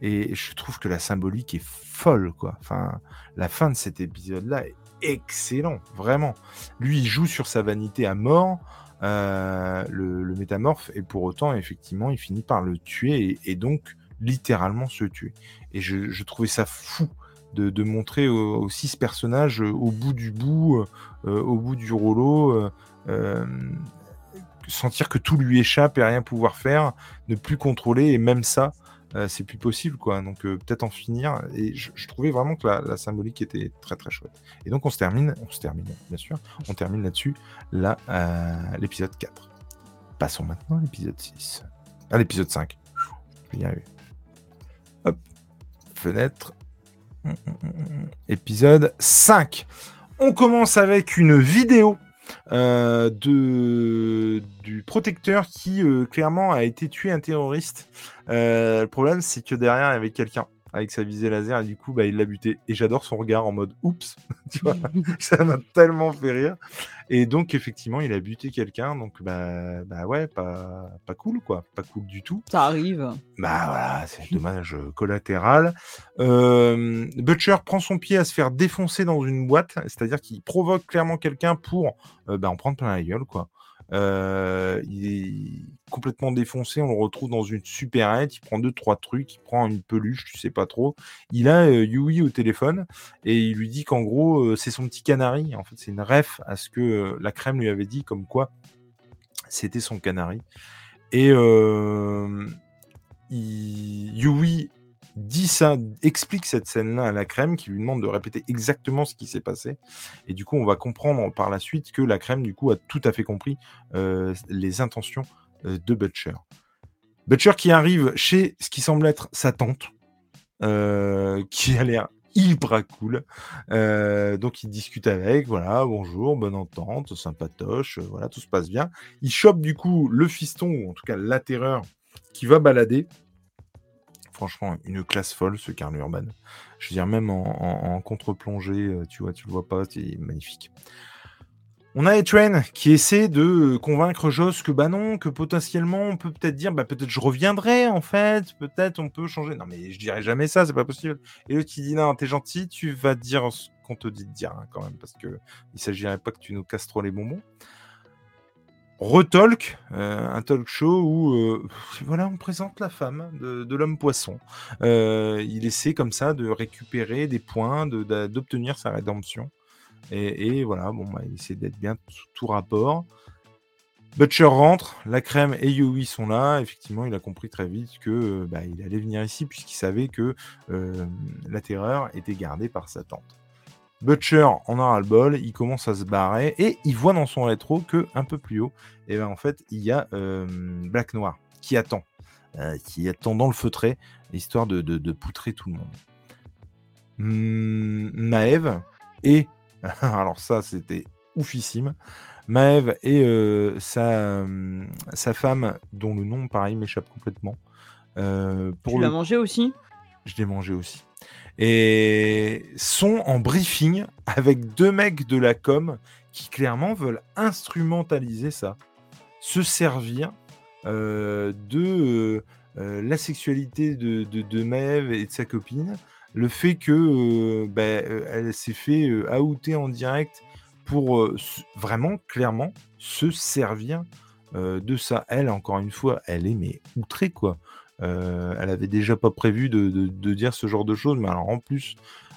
Et je trouve que la symbolique est folle, quoi. Enfin, la fin de cet épisode-là est excellent, vraiment. Lui, il joue sur sa vanité à mort, le, métamorphe, et pour autant, effectivement, il finit par le tuer et donc littéralement se tuer. Et je, trouvais ça fou de, montrer aussi ce personnage euh, au bout du bout, euh, au bout du rouleau, euh, sentir que tout lui échappe et rien pouvoir faire, ne plus contrôler, et même ça, c'est plus possible, quoi. Donc peut-être en finir. Et je, trouvais vraiment que la, symbolique était très très chouette. Et donc on se termine, on se termine, bien sûr, on termine là-dessus, là, l'épisode 4. Passons maintenant à l'épisode 6. À l'épisode 5. Je vais y arriver fenêtre. Épisode 5. On commence avec une vidéo euh, du protecteur qui euh, clairement a été tué un terroriste. Euh, le problème, c'est que derrière, il y avait quelqu'un avec sa visée laser et du coup, bah, il l'a buté. Et j'adore son regard en mode oups, tu vois, ça m'a tellement fait rire. Et donc, effectivement, il a buté quelqu'un. Donc, bah, bah ouais, pas, pas cool, quoi. Pas cool du tout. Ça arrive. Bah voilà, c'est dommage collatéral. Euh, Butcher prend son pied à se faire défoncer dans une boîte, c'est-à-dire qu'il provoque clairement quelqu'un pour euh, bah, en prendre plein la gueule, quoi. Euh, il est complètement défoncé. On le retrouve dans une supérette. Il prend deux, trois trucs. Il prend une peluche, tu sais pas trop. Il a euh, Yui au téléphone et il lui dit qu'en gros, euh, c'est son petit canari. En fait, c'est une ref à ce que la crème lui avait dit, comme quoi c'était son canari. Et Yui dit ça, explique cette scène-là à la crème, qui lui demande de répéter exactement ce qui s'est passé. Et du coup, on va comprendre par la suite que la crème, du coup, a tout à fait compris euh, les intentions euh, de Butcher. Butcher qui arrive chez ce qui semble être sa tante, euh, qui a l'air hyper cool. donc il discute avec, voilà, bonjour, bonne entente, sympatoche, voilà, tout se passe bien. Il chope du coup le fiston, ou en tout cas la terreur, qui va balader franchement, une classe folle, ce Carl Urban. Je veux dire, même en, contre-plongée, euh, tu vois, tu le vois pas, c'est magnifique. On a Etren qui essaie de convaincre Joss que bah non, que potentiellement on peut peut-être dire bah peut-être je reviendrai en fait, peut-être on peut changer. Non mais je dirais jamais ça, c'est pas possible. Et l'autre qui dit non, t'es gentil, tu vas dire ce qu'on te dit de dire hein, quand même parce que il s'agirait pas que tu nous casses trop les bonbons. Retalk, euh, un talk show où euh, voilà, on présente la femme de, l'homme poisson. Euh, il essaie comme ça de récupérer des points, d'obtenir sa rédemption. Et, voilà, bon, bah, il essaie d'être bien tout, rapport. Butcher rentre, la crème et Yui sont là. Effectivement, il a compris très vite que bah, il allait venir ici puisqu'il savait que la terreur était gardée par sa tante. Butcher en a ras le bol, il commence à se barrer et il voit dans son rétro que un peu plus haut, et eh ben en fait il y a euh, Black Noir qui attend, euh, qui attend dans le feutré, histoire de, poutrer tout le monde. Maeve et alors ça c'était oufissime. Maeve et euh, sa, sa femme, dont le nom pareil m'échappe complètement. pour tu l'as mangé aussi? Je l'ai mangé aussi et sont en briefing avec deux mecs de la com qui clairement veulent instrumentaliser ça, se servir euh, de euh, euh, la sexualité de, de, et de sa copine, le fait que bah, elle s'est fait outer en direct pour vraiment clairement se servir de ça. Elle, encore une fois, elle est mais outrée quoi. Euh, elle avait déjà pas prévu de, dire ce genre de choses, mais alors en plus,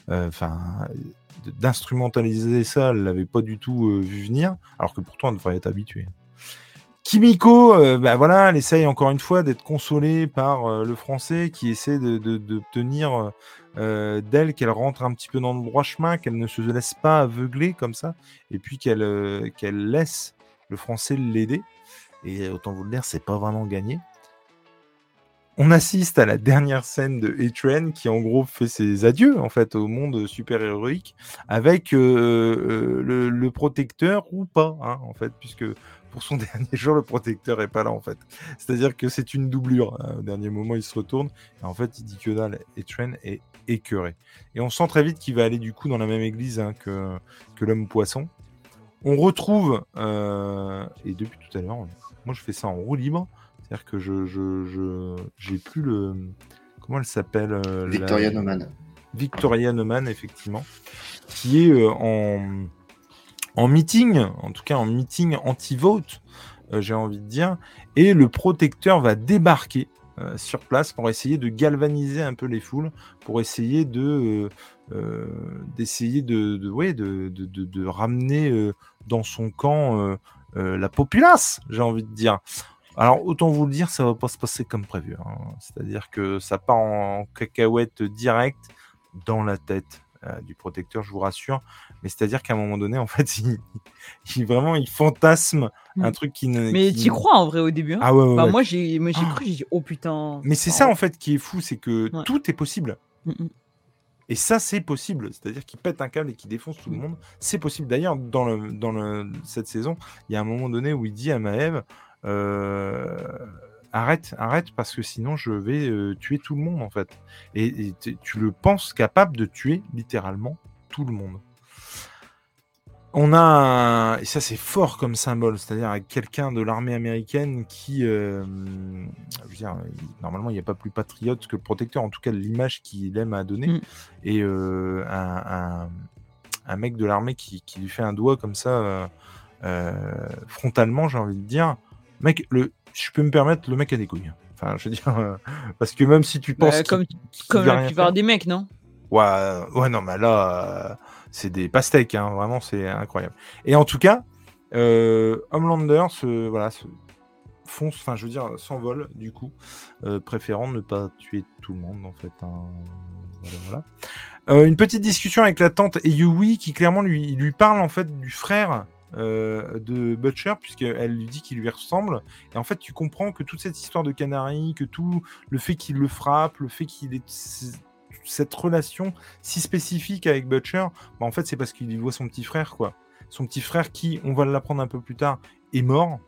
euh, enfin, d'instrumentaliser ça, elle l'avait pas du tout euh, vu venir, alors que pourtant elle devrait être habituée. Kimiko, bah voilà, elle essaye encore une fois d'être consolée par le français qui essaie d'obtenir de, d'elle qu'elle rentre un petit peu dans le droit chemin, qu'elle ne se laisse pas aveugler comme ça, et puis qu'elle qu'elle laisse le français l'aider. Et autant vous le dire, c'est pas vraiment gagné on assiste à la dernière scène de A-Train qui en gros fait ses adieux en fait au monde super héroïque avec euh, euh, le, protecteur ou pas hein, en fait puisque pour son dernier jour le protecteur est pas là en fait. C'est-à-dire que c'est une doublure hein. au dernier moment il se retourne et en fait il dit que dalle A-Train est écœuré. Et on sent très vite qu'il va aller du coup dans la même église hein, que, que l'homme poisson. On retrouve euh, et depuis tout à l'heure moi je fais ça en roue libre c'est-à-dire que je, je, j'ai plus le. Comment elle s'appelle euh, Victoria Noman. Victoria Noman, effectivement, qui est euh, en, en meeting, en tout cas en meeting anti-vote, euh, j'ai envie de dire, et le protecteur va débarquer sur place pour essayer de galvaniser un peu les foules, pour essayer de d'essayer de, de, ouais, de, de, de, ramener dans son camp la populace, j'ai envie de dire. Alors, autant vous le dire, ça va pas se passer comme prévu. Hein. C'est-à-dire que ça part en cacahuète direct dans la tête euh, du protecteur, je vous rassure. Mais c'est-à-dire qu'à un moment donné, en fait, il, vraiment, il fantasme un mmh. truc qui ne. Mais tu crois en vrai au début. Hein ah ouais, ouais, Moi, j'ai ah. cru, j'ai dit, oh putain. Mais c'est ça, en fait, qui est fou, c'est que tout est possible. Mmh, mmh. Et ça, c'est possible. C'est-à-dire qu'il pète un câble et qu'il défonce tout le monde. C'est possible. D'ailleurs, dans, le, dans le, cette saison, il y a un moment donné où il dit à Maëve arrête, arrête, parce que sinon je vais euh, tuer tout le monde en fait. Et, tu le penses capable de tuer littéralement tout le monde. On a, et ça c'est fort comme symbole, c'est-à-dire quelqu'un de l'armée américaine qui, euh, je veux dire, normalement il n'y a pas plus patriote que le protecteur, en tout cas l'image qu'il aime à donner, mm. et un, mec de l'armée qui, lui fait un doigt comme ça, frontalement, j'ai envie de dire, Mec, le, je peux me permettre, le mec a des couilles. Enfin, je veux dire, euh, parce que même si tu penses. Bah, comme comme la plupart des mecs, non? Ouais, ouais, non, mais là, euh, c'est des pastèques, hein, vraiment, c'est incroyable. Et en tout cas, euh, Homelander se, voilà, se fonce, enfin, je veux dire, s'envole, du coup, préférant ne pas tuer tout le monde, en fait. Hein, voilà, voilà. une petite discussion avec la tante et Yui qui clairement lui, lui parle en fait du frère euh, de Butcher, puisqu'elle lui dit qu'il lui ressemble. Et en fait, tu comprends que toute cette histoire de Canary, que tout le fait qu'il le frappe, le fait qu'il ait cette relation si spécifique avec Butcher, bah en fait, c'est parce qu'il voit son petit frère, quoi. Son petit frère qui, on va l'apprendre un peu plus tard, est mort.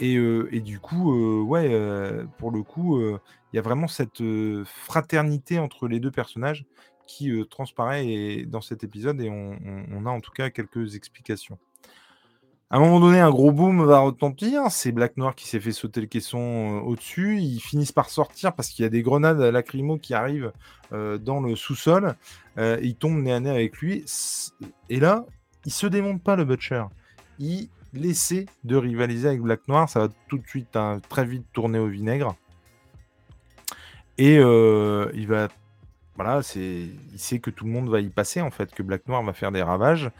Et, euh, et du coup, euh, ouais, pour le coup, il y a vraiment cette fraternité entre les deux personnages qui transparaît dans cet épisode et on, a en tout cas quelques explications. À un moment donné, un gros boom va retentir. C'est Black Noir qui s'est fait sauter le caisson euh, au-dessus. Ils finissent par sortir parce qu'il y a des grenades lacrymo qui arrivent euh, dans le sous-sol. Euh, ils tombent nez à nez avec lui. Et là, il se démonte pas le Butcher. Il essaie de rivaliser avec Black Noir. Ça va tout de suite hein, très vite tourner au vinaigre. Et il va voilà, c'est, il sait que tout le monde va y passer en fait, que Black Noir va faire des ravages.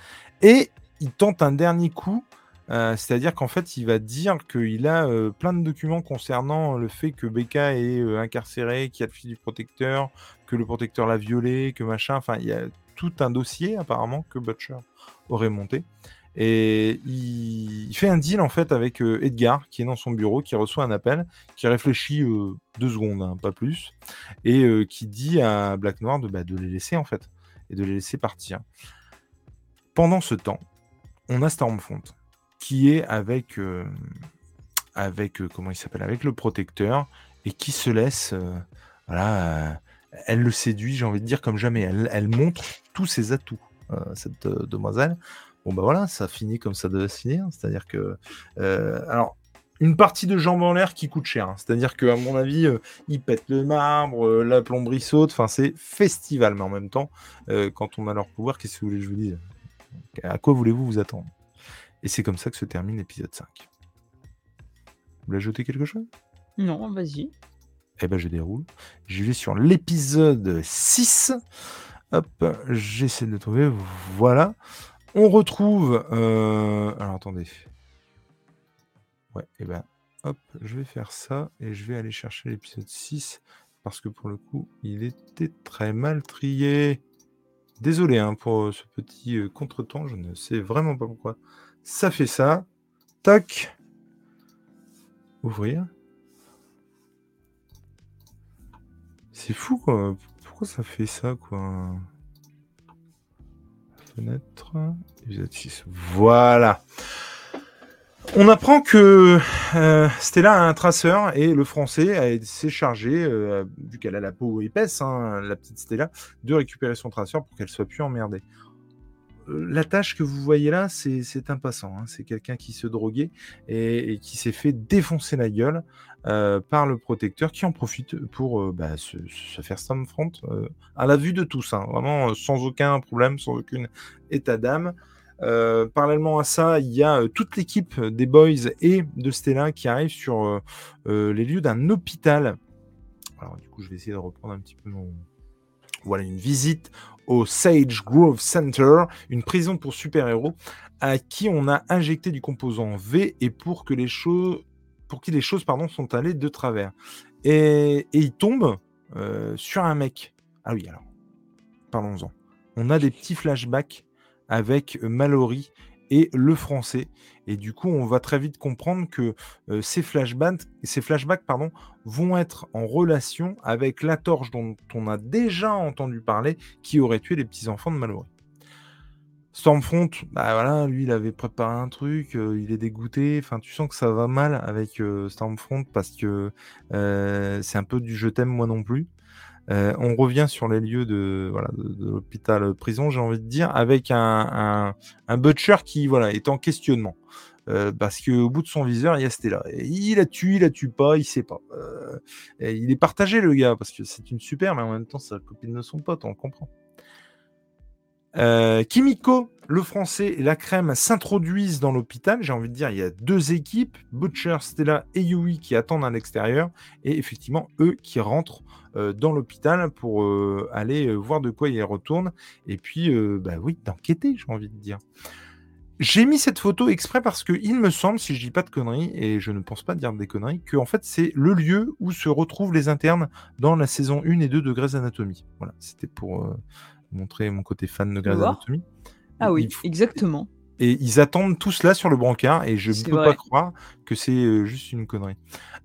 Et il tente un dernier coup euh, c'est-à-dire qu'en fait, il va dire qu'il a euh, plein de documents concernant le fait que Becca est euh, incarcéré, qu'il y a le fils du protecteur, que le protecteur l'a violé, que machin. Enfin, il y a tout un dossier apparemment que Butcher aurait monté. Et il, fait un deal en fait avec Edgar qui est dans son bureau, qui reçoit un appel, qui réfléchit deux secondes, hein, pas plus, et qui dit à Black Noir de, bah, les laisser en fait et de les laisser partir. Pendant ce temps, on a Stormfront qui est avec, euh, avec euh, comment il s'appelle, avec le protecteur et qui se laisse, euh, voilà, elle le séduit, j'ai envie de dire comme jamais. Elle, montre tous ses atouts, cette demoiselle. Bon bah voilà, ça finit comme ça devait se finir, c'est-à-dire que, alors une partie de jambes en l'air qui coûte cher. Hein. C'est-à-dire qu'à mon avis, il pète le marbre, la plomberie saute. Enfin, c'est festival, mais en même temps, quand on a leur pouvoir, qu'est-ce que vous voulez que je vous dise? À quoi voulez-vous vous attendre? Et c'est comme ça que se termine l'épisode 5. Vous voulez ajouter quelque chose? Non, vas-y. Eh ben, je déroule. Je vais sur l'épisode 6. Hop, j'essaie de le trouver. Voilà. On retrouve. Euh, alors, attendez. Ouais, et eh ben, hop, je vais faire ça et je vais aller chercher l'épisode 6 parce que pour le coup, il était très mal trié. Désolé hein, pour ce petit contretemps, je ne sais vraiment pas pourquoi. Ça fait ça. Tac. Ouvrir. C'est fou quoi. Pourquoi ça fait ça quoi? Fenêtre. Épisode 6. Voilà. On apprend que euh, Stella a un traceur et le français s'est chargé, euh, vu qu'elle a la peau épaisse, hein, la petite Stella, de récupérer son traceur pour qu'elle soit plus emmerdée. Euh, la tâche que vous voyez là, c'est un passant. Hein. c'est quelqu'un qui se droguait et, qui s'est fait défoncer la gueule par le protecteur qui en profite pour bah, se, faire Stormfront à la vue de tous. Hein. vraiment sans aucun problème, sans aucun état d'âme. Euh, parallèlement à ça, il y a euh, toute l'équipe des Boys et de Stella qui arrive sur euh, les lieux d'un hôpital. Alors du coup, je vais essayer de reprendre un petit peu mon... Voilà, une visite au Sage Grove Center, une prison pour super-héros, à qui on a injecté du composant V et pour que les choses, pour qui les choses pardon, sont allées de travers. Et, et il tombe sur un mec. Ah oui, alors, parlons-en. On a des petits flashbacks avec Mallory et le français. Et du coup, on va très vite comprendre que ces flashbacks, ces flashbacks vont être en relation avec la torche dont on a déjà entendu parler, qui aurait tué les petits-enfants de Mallory. Stormfront, bah voilà, lui, il avait préparé un truc, il est dégoûté. Enfin, tu sens que ça va mal avec Stormfront parce que c'est un peu du je t'aime moi non plus. Euh, on revient sur les lieux de, l'hôpital euh, prison, j'ai envie de dire, avec un, butcher qui voilà, est en questionnement. Euh, parce qu'au bout de son viseur, il y a Stella. il la tue, il la tue pas, il sait pas. il est partagé, le gars, parce que c'est une super, mais en même temps, la copine de son pote, on comprend. Kimiko, le français et la crème s'introduisent dans l'hôpital. J'ai envie de dire, il y a deux équipes, Butcher, Stella et Yui qui attendent à l'extérieur, et effectivement, eux qui rentrent euh, dans l'hôpital pour euh, aller euh, voir de quoi il retourne et puis, bah oui, d'enquêter, j'ai envie de dire. J'ai mis cette photo exprès parce que il me semble, si je dis pas de conneries, et je ne pense pas dire des conneries, que en fait c'est le lieu où se retrouvent les internes dans la saison 1 et 2 de Grey's Anatomy. Voilà, c'était pour montrer mon côté fan de Grey's Anatomy. Ah oui, exactement. Et ils attendent tout cela sur le brancard et je ne peux pas croire que c'est juste une connerie.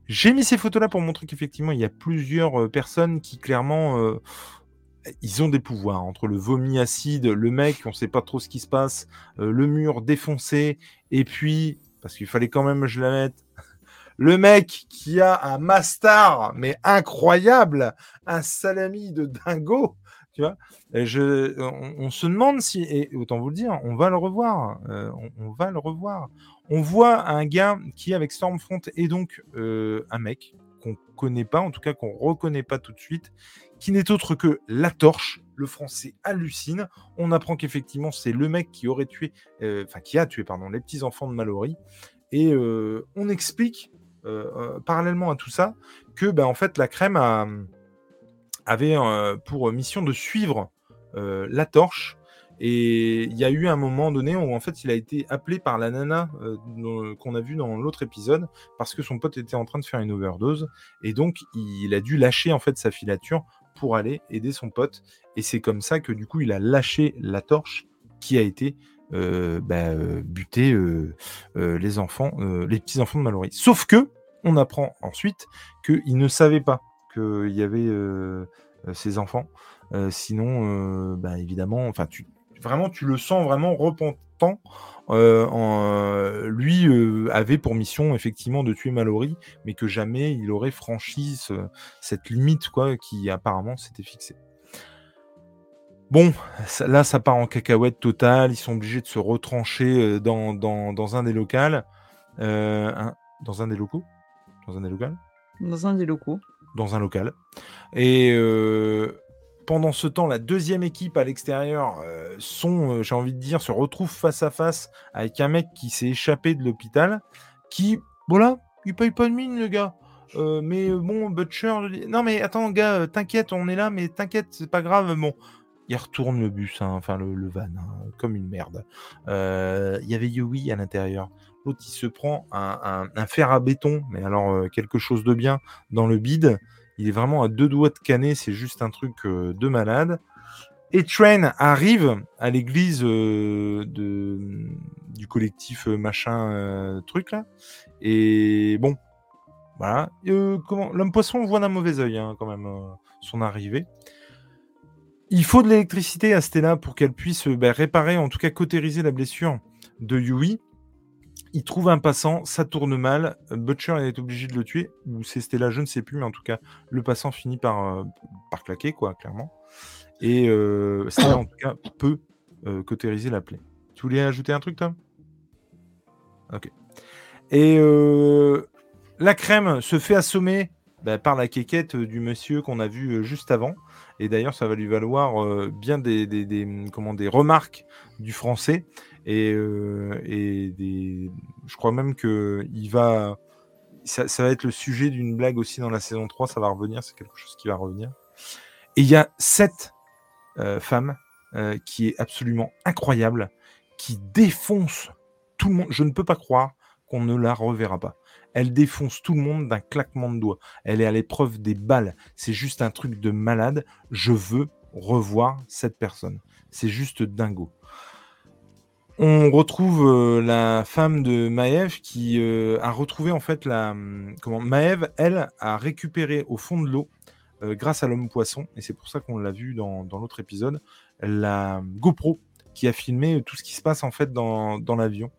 J'ai mis ces photos-là pour montrer qu'effectivement, il y a plusieurs personnes qui clairement ils ont des pouvoirs entre le vomi acide, le mec, on ne sait pas trop ce qui se passe, le mur défoncé, et puis, parce qu'il fallait quand même que je la mette, le mec qui a un mastar, mais incroyable, un salami de dingo, on, se demande si, et autant vous le dire, on va le revoir. Euh, on, va le revoir. On voit un gars qui, avec Stormfront, est donc euh, un mec qu'on connaît pas, en tout cas qu'on reconnaît pas tout de suite, qui n'est autre que la torche. Le français hallucine. On apprend qu'effectivement, c'est le mec qui aurait tué, euh, qui a tué, pardon, les petits enfants de Mallory. Et on explique, parallèlement à tout ça, que, ben, en fait, la crème a avait pour mission de suivre la torche. Et il y a eu un moment donné où en fait il a été appelé par la nana qu'on a vu dans l'autre épisode parce que son pote était en train de faire une overdose et donc il a dû lâcher en fait sa filature pour aller aider son pote et c'est comme ça que du coup il a lâché la torche qui a été bah, buter les enfants, les petits enfants de Mallory. Sauf que on apprend ensuite qu'il ne savait pas qu'il y avait ses enfants. sinon, bah, évidemment, enfin, tu, vraiment, tu le sens vraiment repentant. En, lui avait pour mission effectivement de tuer Mallory, mais que jamais il aurait franchi cette limite quoi, qui apparemment s'était fixée. Bon, là, ça part en cacahuète totale. Ils sont obligés de se retrancher dans, dans, dans un des locaux. dans un des locaux? Dans un des locaux Dans un des locaux dans un local. Et euh, pendant ce temps, la deuxième équipe à l'extérieur euh, euh, j'ai envie de dire, se retrouve face à face avec un mec qui s'est échappé de l'hôpital, qui, voilà, il paye pas de mine, le gars. mais bon, Butcher, non mais attends, gars, t'inquiète, on est là, mais t'inquiète, c'est pas grave. Bon, il retourne le bus, hein, enfin le, van, hein, comme une merde. Il y avait Yui à l'intérieur. Il se prend un, fer à béton, mais alors quelque chose de bien, dans le bide. Il est vraiment à deux doigts de canet, c'est juste un truc de malade. Et Train arrive à l'église de, du collectif machin truc là. Et bon, voilà. L'homme poisson voit d'un mauvais oeil hein, quand même son arrivée. Il faut de l'électricité à Stella pour qu'elle puisse bah, réparer, en tout cas cautériser la blessure de Yui. Il trouve un passant, ça tourne mal. Butcher est obligé de le tuer, ou c'est Stella, je ne sais plus, mais en tout cas, le passant finit par, par claquer, quoi, clairement. Et euh, Stella, en tout cas, peut euh, cautériser la plaie. Tu voulais ajouter un truc, Tom? Ok. Et euh, la crème se fait assommer bah, par la quéquette du monsieur qu'on a vu juste avant. Et d'ailleurs, ça va lui valoir euh, bien des remarques du français. Et, euh, je crois même que il va... Ça, va être le sujet d'une blague aussi dans la saison 3. Ça va revenir. C'est quelque chose qui va revenir. Et il y a cette euh, femme qui est absolument incroyable, qui défonce tout le monde. Je ne peux pas croire qu'on ne la reverra pas. Elle défonce tout le monde d'un claquement de doigts. Elle est à l'épreuve des balles. C'est juste un truc de malade. Je veux revoir cette personne. C'est juste dingo. On retrouve euh, la femme de Maëv qui euh, a retrouvé en fait la. Hum, comment Maëv, elle, a récupéré au fond de l'eau, euh, grâce à l'homme poisson, et c'est pour ça qu'on l'a vu dans, l'autre épisode, la GoPro qui a filmé tout ce qui se passe en fait dans l'avion.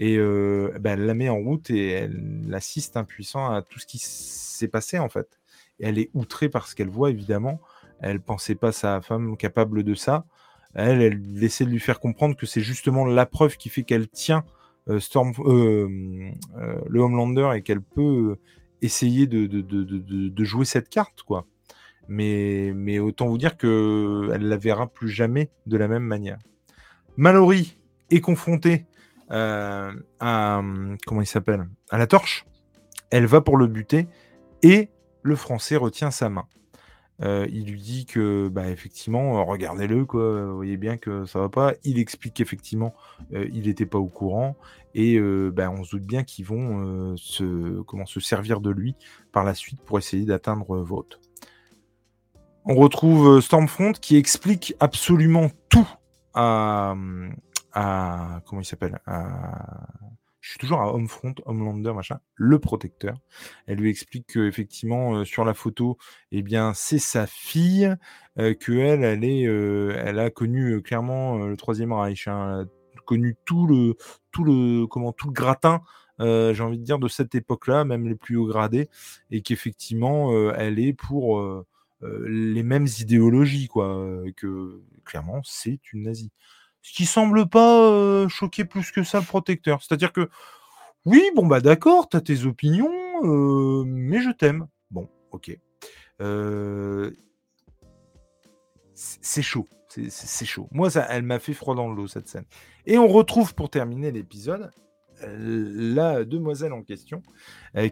Et bah, elle la met en route et elle assiste impuissant à tout ce qui s'est passé en fait. Elle est outrée par ce qu'elle voit évidemment. Elle pensait pas sa femme capable de ça. Elle, essaie de lui faire comprendre que c'est justement la preuve qui fait qu'elle tient euh, Storm, euh, le Homelander et qu'elle peut essayer de, de, de, de, jouer cette carte quoi. Mais, mais autant vous dire que elle la verra plus jamais de la même manière. Mallory est confrontée euh, à comment il s'appelle? À la torche. Elle va pour le buter et le Français retient sa main. Euh, il lui dit que, bah, effectivement, euh, regardez-le, quoi. Vous voyez bien que ça va pas. Il explique qu'effectivement, il n'était pas au courant et bah, on se doute bien qu'ils vont se, comment, se servir de lui par la suite pour essayer d'atteindre Vote. On retrouve Stormfront qui explique absolument tout à comment il s'appelle je suis toujours à Homefront, Homelander, machin, le protecteur. Elle lui explique que effectivement euh, sur la photo, eh bien c'est sa fille, euh, que elle, elle est, euh, elle a connu clairement le troisième Reich, hein, connu tout le, tout le, comment, tout le gratin. j'ai envie de dire de cette époque-là, même les plus hauts gradés, et qu'effectivement, elle est pour les mêmes idéologies, quoi, que clairement, c'est une nazie ce qui semble pas choquer plus que ça le protecteur. C'est-à-dire que, oui, bon, bah d'accord, tu as tes opinions, mais je t'aime. Bon, ok. c'est chaud. C'est chaud. Moi, ça, elle m'a fait froid dans le dos, cette scène. Et on retrouve, pour terminer l'épisode, la demoiselle en question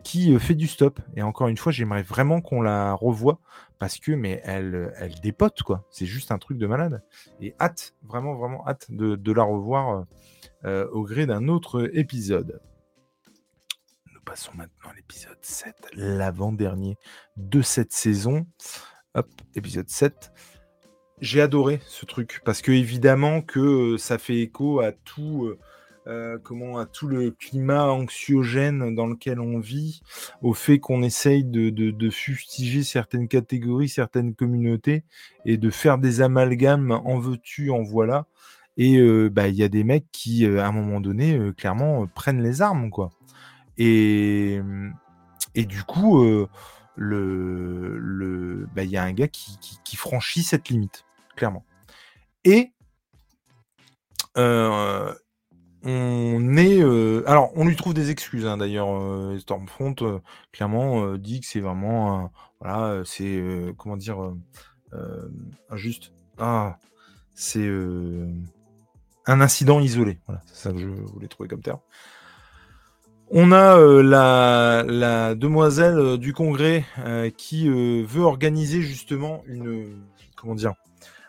qui fait du stop. Et encore une fois, j'aimerais vraiment qu'on la revoie parce que mais elle, elle dépote quoi. C'est juste un truc de malade. Et hâte, vraiment vraiment hâte de, la revoir euh, au gré d'un autre épisode. Nous passons maintenant à l'épisode 7, l'avant-dernier de cette saison. Hop, épisode 7. J'ai adoré ce truc parce que évidemment que ça fait écho à tout euh, comment à tout le climat anxiogène dans lequel on vit, au fait qu'on essaye de, fustiger certaines catégories, certaines communautés et de faire des amalgames en veux-tu, en voilà. Et euh, bah, il y a des mecs qui, euh, à un moment donné, clairement, prennent les armes, quoi. Et, et du coup, le, le, bah, il y a un gars qui, franchit cette limite, clairement. Et on est. Euh, alors, on lui trouve des excuses, hein, d'ailleurs. Euh, Stormfront, euh, clairement, dit que c'est vraiment. voilà, c'est. comment dire. injuste. Ah, c'est. un incident isolé. Voilà, c'est ça que je voulais trouver comme terme. On a la, la, demoiselle du congrès qui veut organiser justement une. Comment dire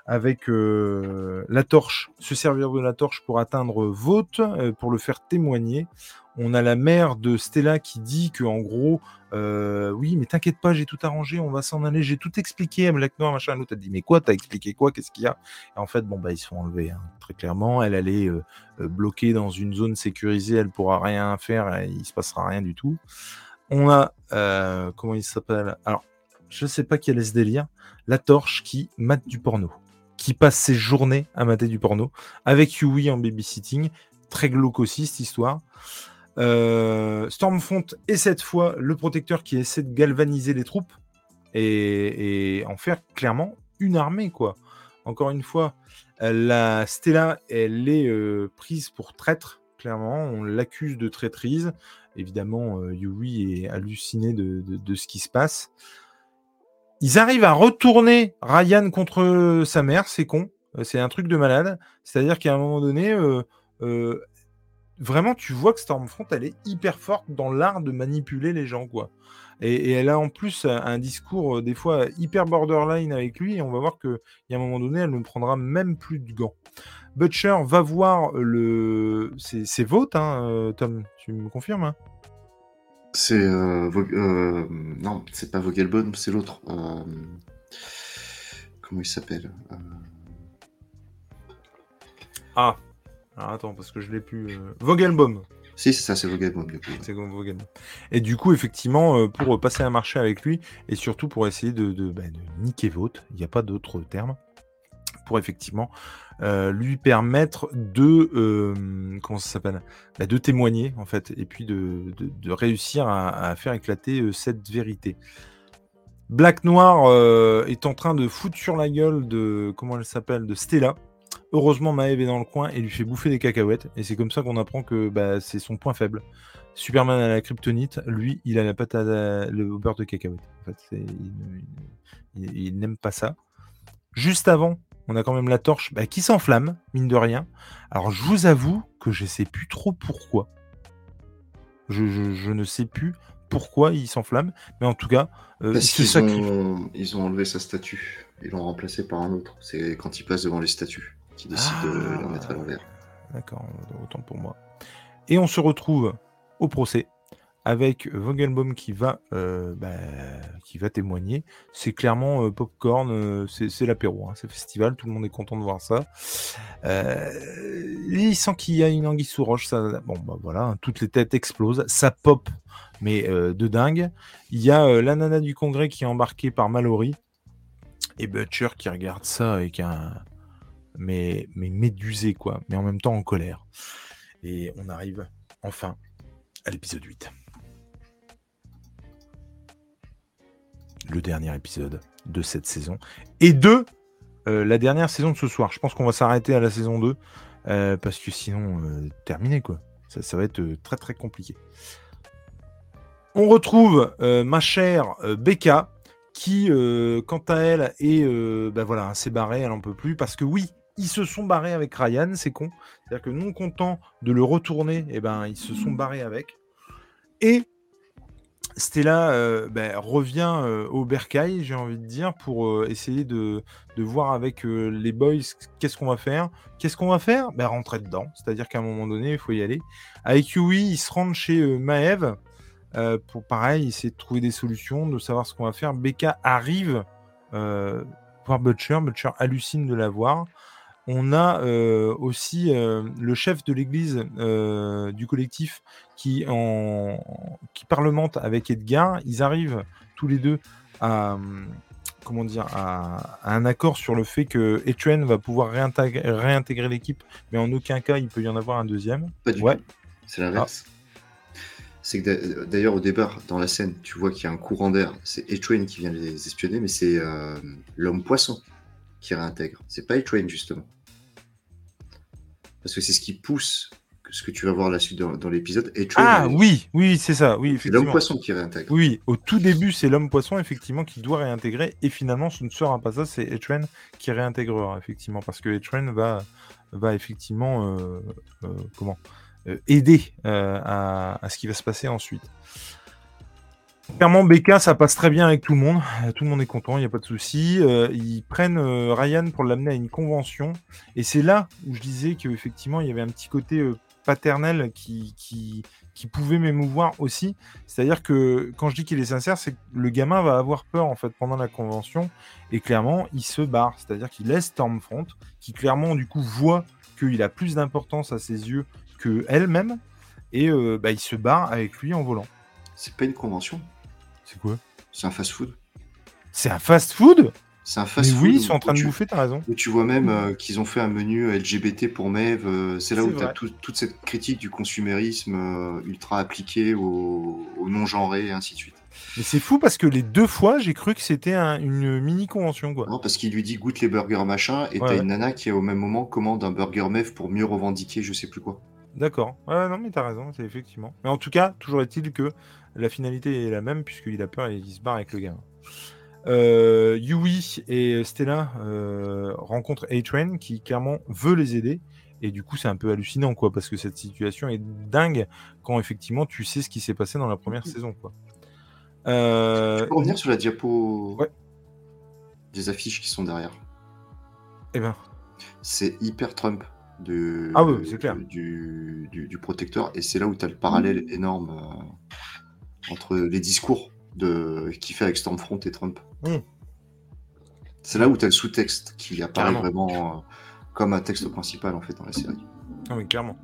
avec la torche, se servir de la torche pour atteindre Vote, pour le faire témoigner. On a la mère de Stella qui dit que en gros, euh, oui, mais t'inquiète pas, j'ai tout arrangé, on va s'en aller, j'ai tout expliqué à Black Noir, machin. L'autre a dit, mais quoi, t'as expliqué quoi, qu'est-ce qu'il y a? Et en fait, bon, bah, ils sont enlevés, hein, très clairement. Elle, allait est euh, euh, bloquée dans une zone sécurisée, elle pourra rien faire, il se passera rien du tout. On a, comment il s'appelle? Alors, je sais pas qui est ce délire, la torche qui mate du porno, qui passe ses journées à mater du porno, avec Yui en babysitting, très glauque aussi cette histoire. Euh, Stormfront est cette fois le protecteur qui essaie de galvaniser les troupes et, en faire clairement une armée, quoi. Encore une fois, la Stella, elle est euh, prise pour traître, clairement. On l'accuse de traîtrise. Évidemment, euh, Yui est halluciné de, ce qui se passe. Ils arrivent à retourner Ryan contre sa mère, c'est con. C'est un truc de malade. C'est-à-dire qu'à un moment donné, vraiment, tu vois que Stormfront, elle est hyper forte dans l'art de manipuler les gens, quoi. Et, elle a en plus un discours euh, des fois hyper borderline avec lui. Et on va voir qu'il y un moment donné, elle ne prendra même plus de gants. Butcher va voir le. C'est hein, euh, Tom Tu me confirmes hein? C'est. Euh, non, c'est pas Vogelbone, c'est l'autre. Comment il s'appelle Ah, attends, parce que je l'ai plus. Euh... Vogelbaum. Si, c'est ça, c'est Vogelbaum. C'est Vogelbaum. Et du coup, effectivement, euh, pour passer un marché avec lui, et surtout pour essayer de, de, bah, niquer Vote, il n'y a pas d'autre terme, effectivement euh, lui permettre de. Euh, comment ça s'appelle bah, De témoigner, en fait, et puis de, réussir à, faire éclater cette vérité. Black Noir est en train de foutre sur la gueule de. Comment elle s'appelle De Stella Heureusement, Maeve est dans le coin et lui fait bouffer des cacahuètes. Et c'est comme ça qu'on apprend que bah, c'est son point faible. Superman a la kryptonite, lui, il a la pâte à le beurre de cacahuète. En il, n'aime pas ça. Juste avant, on a quand même la torche bah, qui s'enflamme, mine de rien. Alors, je vous avoue que je sais plus trop pourquoi. Je, ne sais plus pourquoi il s'enflamme, mais en tout cas, euh, Parce qu'ils ont, ils ont enlevé sa statue. Ils l'ont remplacé par un autre. C'est quand il passe devant les statues qui décide de ah. la mettre à l'envers. D'accord, autant pour moi. Et on se retrouve au procès avec Vogelbaum qui va, euh, bah, qui va témoigner. C'est clairement euh, popcorn, euh, c'est l'apéro, hein, c'est festival, tout le monde est content de voir ça. il sent qu'il y a une anguille sous roche, ça, bon bah voilà, hein, toutes les têtes explosent, ça pop, mais de dingue. Il y a la nana du congrès qui est embarquée par Mallory et Butcher qui regarde ça avec un, mais, mais médusé, quoi, mais en même temps en colère. Et on arrive enfin à l'épisode 8. Le dernier épisode de cette saison. Et de euh, la dernière saison de ce soir. Je pense qu'on va s'arrêter à la saison 2. Euh, parce que sinon, euh, terminé quoi. Ça, va être très très compliqué. On retrouve ma chère Becca qui, quant à elle, est, ben voilà, s'est barrée, elle en peut plus parce que oui, ils se sont barrés avec Ryan, c'est con. C'est-à-dire que non content de le retourner, eh ben, ils se sont barrés avec. Et Stella euh, ben, revient euh, au bercail, j'ai envie de dire, pour euh, essayer de, voir avec les boys qu'est-ce qu'on va faire. Qu'est-ce qu'on va faire? Ben, Rentrer dedans. C'est-à-dire qu'à un moment donné, il faut y aller. Avec Yui, ils se rendent chez Maeve pour, pareil, essayer de trouver des solutions, de savoir ce qu'on va faire. Becca arrive voir Butcher. Butcher hallucine de la voir on a euh, aussi euh, le chef de l'église euh, du collectif qui, en, qui parlemente avec Edgar. Ils arrivent tous les deux à, comment dire, à, un accord sur le fait que Etuen va pouvoir réintégrer, l'équipe, mais en aucun cas il peut y en avoir un deuxième. Pas du ouais. C'est l'inverse. C'est que d'ailleurs au départ, dans la scène, tu vois qu'il y a un courant d'air. C'est Etuen qui vient les espionner, mais c'est l'homme poisson qui réintègre. C'est pas Etuen justement parce que c'est ce qui pousse ce que tu vas voir la suite dans, l'épisode. Ah oui, oui, c'est ça. Oui, c'est l'homme poisson qui réintègre. Oui, au tout début, c'est l'homme poisson effectivement qui doit réintégrer, et finalement, ce ne sera pas ça, c'est Etren qui réintégrera effectivement, parce que Etren va, va effectivement euh, euh, comment euh, aider à, ce qui va se passer ensuite. Clairement, BK, ça passe très bien avec tout le monde. Tout le monde est content, il n'y a pas de souci. ils prennent Ryan pour l'amener à une convention. Et c'est là où je disais qu'effectivement, il y avait un petit côté paternel qui, pouvait m'émouvoir aussi. C'est-à-dire que quand je dis qu'il est sincère, c'est que le gamin va avoir peur en fait pendant la convention et clairement il se barre. C'est-à-dire qu'il laisse Stormfront, qui clairement du coup voit qu'il a plus d'importance à ses yeux que elle-même et euh, bah, il se barre avec lui en volant. C'est pas une convention? C'est quoi C'est un fast-food. C'est un fast-food c'est un fast Oui, ils sont en train de bouffer, t'as raison. tu vois même euh, qu'ils ont fait un menu LGBT pour Mev. Euh, c'est là où tu as toute cette critique du consumérisme euh, ultra appliqué au, non-genré et ainsi de suite. Mais c'est fou parce que les deux fois, j'ai cru que c'était une mini convention. Quoi. Non, parce qu'il lui dit goûte les burgers machin, et t'as une nana qui au même moment commande un burger Mev pour mieux revendiquer je sais plus quoi. D'accord. Ouais, non, mais t'as raison, c'est effectivement. Mais en tout cas, toujours est-il que la finalité est la même, puisqu'il a peur et il se barre avec le gars. Euh, Yui et Stella euh, rencontrent A-Train qui clairement veut les aider. Et du coup, c'est un peu hallucinant, quoi, parce que cette situation est dingue quand effectivement tu sais ce qui s'est passé dans la première mmh. saison, quoi. Euh... peux revenir sur la diapo des affiches qui sont derrière? Eh ben. C'est hyper Trump de, ah oui, c'est clair. Du, du, protecteur, et c'est là où tu as le parallèle mmh. énorme euh, entre les discours de, qui fait avec Stormfront et Trump. Hmm. C'est là où tu as le sous-texte qui apparaît vraiment euh, comme un texte principal en fait dans la série. Ah oui, clairement.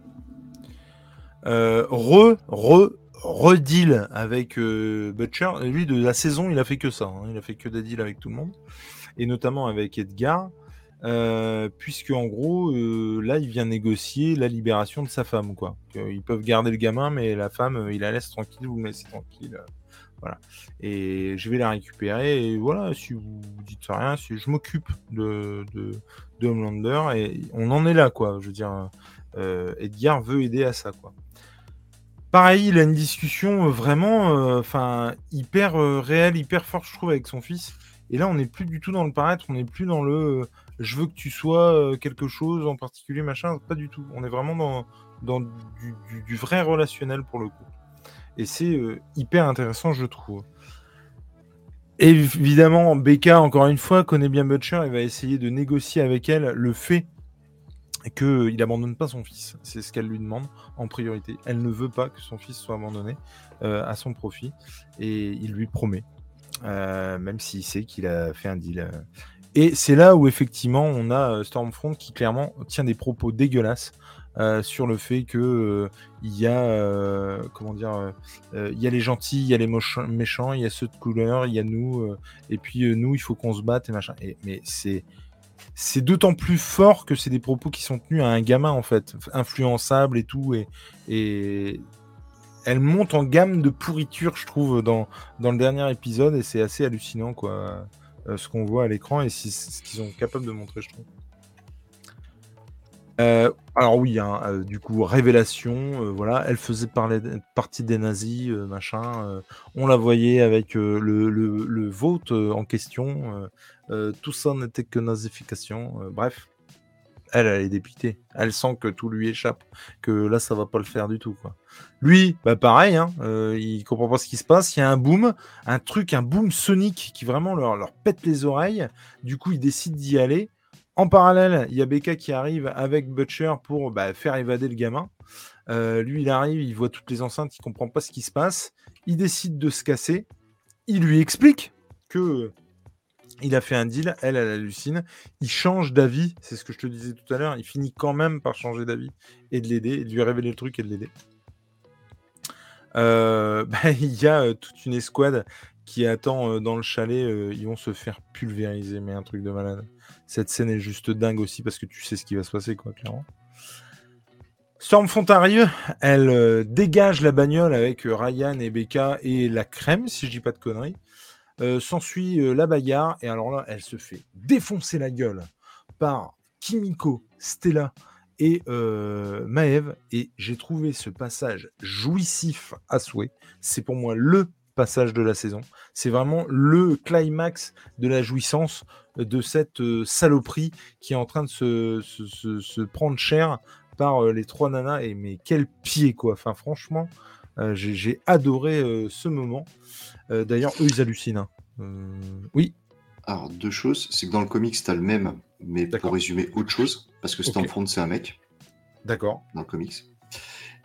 Euh, re, re, re-deal avec Butcher. Lui, de la saison, il a fait que ça. Hein. Il a fait que des deals avec tout le monde. Et notamment avec Edgar. Puisque en gros, là, il vient négocier la libération de sa femme. quoi. Ils peuvent garder le gamin, mais la femme, il la laisse tranquille, vous me laissez tranquille. Voilà. Et je vais la récupérer. Et voilà, si vous dites rien, si je m'occupe de, de, Homelander. Et on en est là, quoi. Je veux dire, euh, Edgar veut aider à ça, quoi. Pareil, il a une discussion vraiment euh, hyper euh, réelle, hyper forte, je trouve, avec son fils. Et là, on n'est plus du tout dans le paraître, on n'est plus dans le je veux que tu sois quelque chose en particulier, machin. Pas du tout. On est vraiment dans, du vrai relationnel pour le coup. Et c'est euh, hyper intéressant, je trouve. Évidemment, Becca, encore une fois, connaît bien Butcher et va essayer de négocier avec elle le fait qu'il n'abandonne pas son fils. C'est ce qu'elle lui demande en priorité. Elle ne veut pas que son fils soit abandonné euh, à son profit et il lui promet, euh, même s'il sait qu'il a fait un deal. Et c'est là où effectivement on a Stormfront qui clairement tient des propos dégueulasses euh, sur le fait que euh, il y a euh, comment dire il y a les gentils, il y a les méchants, il y a ceux de couleur, il y a nous et puis nous il faut qu'on se batte et machin. Mais c'est c'est d'autant plus fort que c'est des propos qui sont tenus à un gamin en fait, influençable et tout et, et elle monte en gamme de pourriture, je trouve, dans, dans le dernier épisode, et c'est assez hallucinant, quoi, ce qu'on voit à l'écran et ce qu'ils sont capables de montrer, je trouve. Euh, alors oui, hein, euh, du coup, révélation, euh, voilà, elle faisait partie des nazis, machin. on la voyait avec le, vote en question. tout ça n'était que nazification. bref, elle, elle est dépitée. Elle sent que tout lui échappe, que là, ça va pas le faire du tout. Lui, bah pareil, hein, il comprend pas ce qui se passe. Il y a un boom, un truc, un boom sonique qui vraiment leur, leur pète les oreilles. Du coup, il décide d'y aller. En parallèle, il y a Becca qui arrive avec Butcher pour bah, faire évader le gamin. Euh, lui, il arrive, il voit toutes les enceintes, il comprend pas ce qui se passe. Il décide de se casser. Il lui explique que il a fait un deal. Elle, elle hallucine. Il change d'avis. C'est ce que je te disais tout à l'heure. Il finit quand même par changer d'avis et de l'aider, et de lui révéler le truc et de l'aider. Euh, bah, il y a euh, toute une escouade qui attend dans le chalet. ils vont se faire pulvériser, mais un truc de malade. Cette scène est juste dingue aussi parce que tu sais ce qui va se passer, quoi, clairement. Stormfront arrive, elle euh, dégage la bagnole avec euh, Ryan et Becca et la crème, si je dis pas de conneries. Euh, s'ensuit la bagarre, et alors là, elle se fait défoncer la gueule par Kimiko, Stella et Maeve. Et j'ai trouvé ce passage jouissif à souhait. C'est pour moi le passage de la saison. C'est vraiment le climax de la jouissance de cette euh, saloperie qui est en train de se, prendre cher par euh, les trois nanas. Et mais quel pied, quoi. Enfin, franchement, J'ai adoré ce moment. D'ailleurs, eux, ils hallucinent. Hein. oui. Alors, deux choses. C'est que dans le comics, tu as le même, mais pour résumer autre chose, parce que Stormfront, c'est un mec. D'accord. Dans le comics.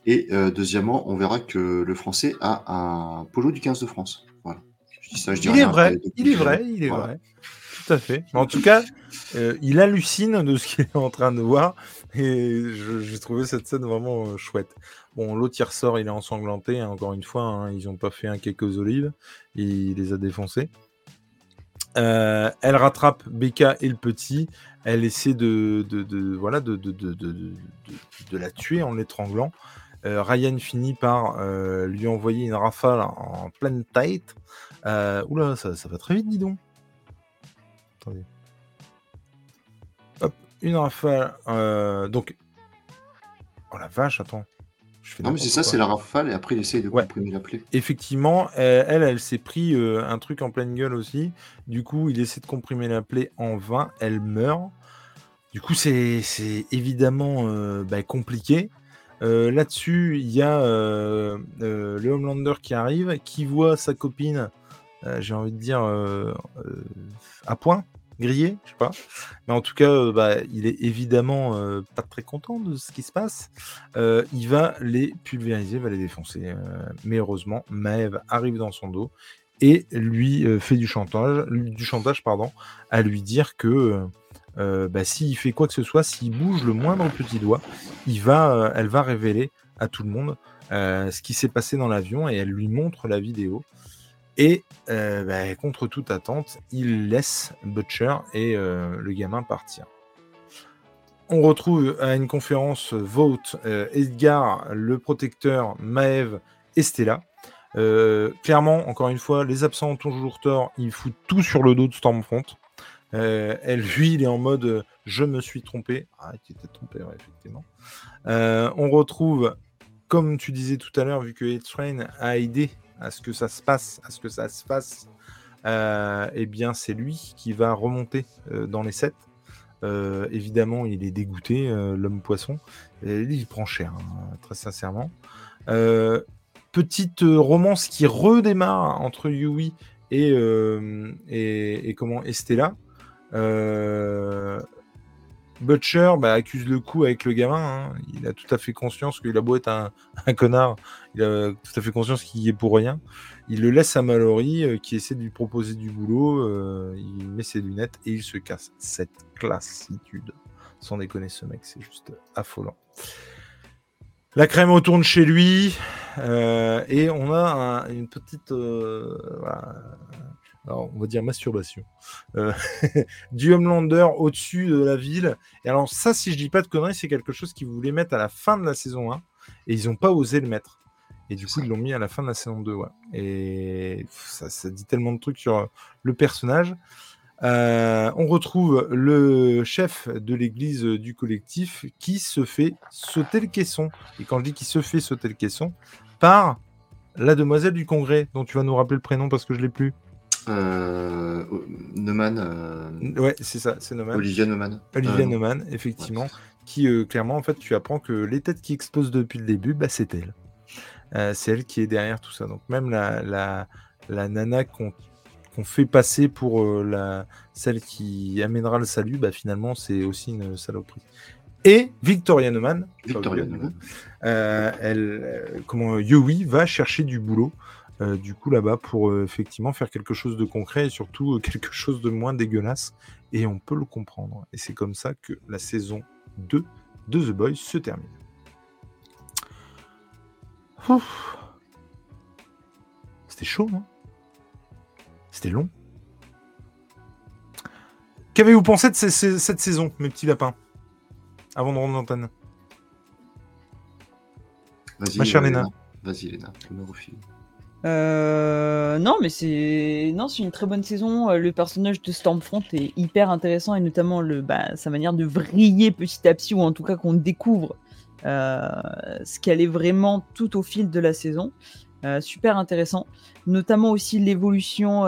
Et deuxièmement, on verra que le français a un polo du 15 de France. Voilà. il, est vrai, il est vrai, il est vrai, Tout à fait. en tout cas, il hallucine de ce qu'il est en train de voir. Et j'ai trouvé cette scène vraiment chouette. Bon, l'autre il ressort, il est ensanglanté, hein, encore une fois, hein, ils n'ont pas fait un aux olives, il les a défoncés. Euh, elle rattrape Becca et le petit, elle essaie de, voilà, de, de, la tuer en l'étranglant. Euh, Ryan finit par euh, lui envoyer une rafale en pleine tête. oula, ça, ça, va très vite, dis donc. Attendez. Hop, une rafale. donc. Oh la vache, attends non, mais c'est ça, c'est la rafale, et après il essaye de comprimer la plaie. Effectivement, elle, elle, s'est pris euh, un truc en pleine gueule aussi. Du coup, il essaie de comprimer la plaie en vain, elle meurt. Du coup, c'est évidemment euh, bah, compliqué. Euh, là-dessus, il y a le Homelander qui arrive, qui voit sa copine, j'ai envie de dire, à point grillé, je sais pas. Mais en tout cas, euh, bah, il est évidemment euh, pas très content de ce qui se passe. Euh, il va les pulvériser, va les défoncer. mais heureusement, Maeve arrive dans son dos et lui fait du chantage, du chantage pardon, à lui dire que bah, s'il fait quoi que ce soit, s'il bouge le moindre petit doigt, il va, elle va révéler à tout le monde ce qui s'est passé dans l'avion et elle lui montre la vidéo. Et euh, bah, contre toute attente, il laisse Butcher et euh, le gamin partir. On retrouve à une conférence Vote euh, Edgar, le protecteur, Maeve et Stella. clairement, encore une fois, les absents ont toujours tort. Il fout tout sur le dos de Stormfront. elle, lui, il est en mode je me suis trompé. Ah, il était trompé, effectivement. on retrouve, comme tu disais tout à l'heure, vu que A-Train a aidé à ce que ça se passe, à ce que ça se fasse, euh, eh bien c'est lui qui va remonter euh, dans les sets. Euh, évidemment, il est dégoûté, l'homme poisson. Et il prend cher, hein, très sincèrement. petite romance qui redémarre entre Yui et, et, comment Estella. Butcher bah, accuse le coup avec le gamin. Hein. Il a tout à fait conscience qu'il a beau être un, connard, il a tout à fait conscience qu'il y est pour rien. Il le laisse à Mallory euh, qui essaie de lui proposer du boulot. Euh, il met ses lunettes et il se casse. Cette classitude. Sans déconner, ce mec, c'est juste affolant. La crème retourne chez lui euh, et on a une petite. Alors, on va dire masturbation, euh, du Homelander au-dessus de la ville. Et alors, ça, si je dis pas de conneries, c'est quelque chose qu'ils voulaient mettre à la fin de la saison 1 et ils n'ont pas osé le mettre. Et du coup, ils l'ont mis à la fin de la saison 2. Ouais. Et ça, dit tellement de trucs sur euh, le personnage. Euh, on retrouve le chef de l'église du collectif qui se fait sauter le caisson. Et quand je dis qu'il se fait sauter le caisson, par la demoiselle du congrès, dont tu vas nous rappeler le prénom parce que je l'ai plus. Euh, Neumann. Euh, ouais, c'est ça, c'est Neumann. Olivia Neumann. Olivia euh, Neumann, effectivement. Qui, clairement, en fait, tu apprends que les têtes qui explosent depuis le début, bah, c'est elle. c'est elle qui est derrière tout ça. Donc, même la, la, la nana qu'on fait passer pour la, celle qui amènera le salut, bah, finalement, c'est aussi une saloperie. Et Victoria Neumann, Victoria Neumann. elle, comment Yui va chercher du boulot euh, du coup là-bas pour euh, effectivement faire quelque chose de concret et surtout euh, quelque chose de moins dégueulasse. Et on peut le comprendre. Et c'est comme ça que la saison 2 de The Boys se termine. C'était chaud, hein? C'était long. Qu'avez-vous pensé de cette saison, mes petits lapins? Avant de rendre l'antenne. Ma chère Léna. Vas-y, Léna, me euh, non, mais c'est non, c'est une très bonne saison. Euh, le personnage de Stormfront est hyper intéressant et notamment le, bah, sa manière de vriller petit à petit ou en tout cas qu'on découvre euh, ce qu'elle est vraiment tout au fil de la saison. super intéressant, notamment aussi l'évolution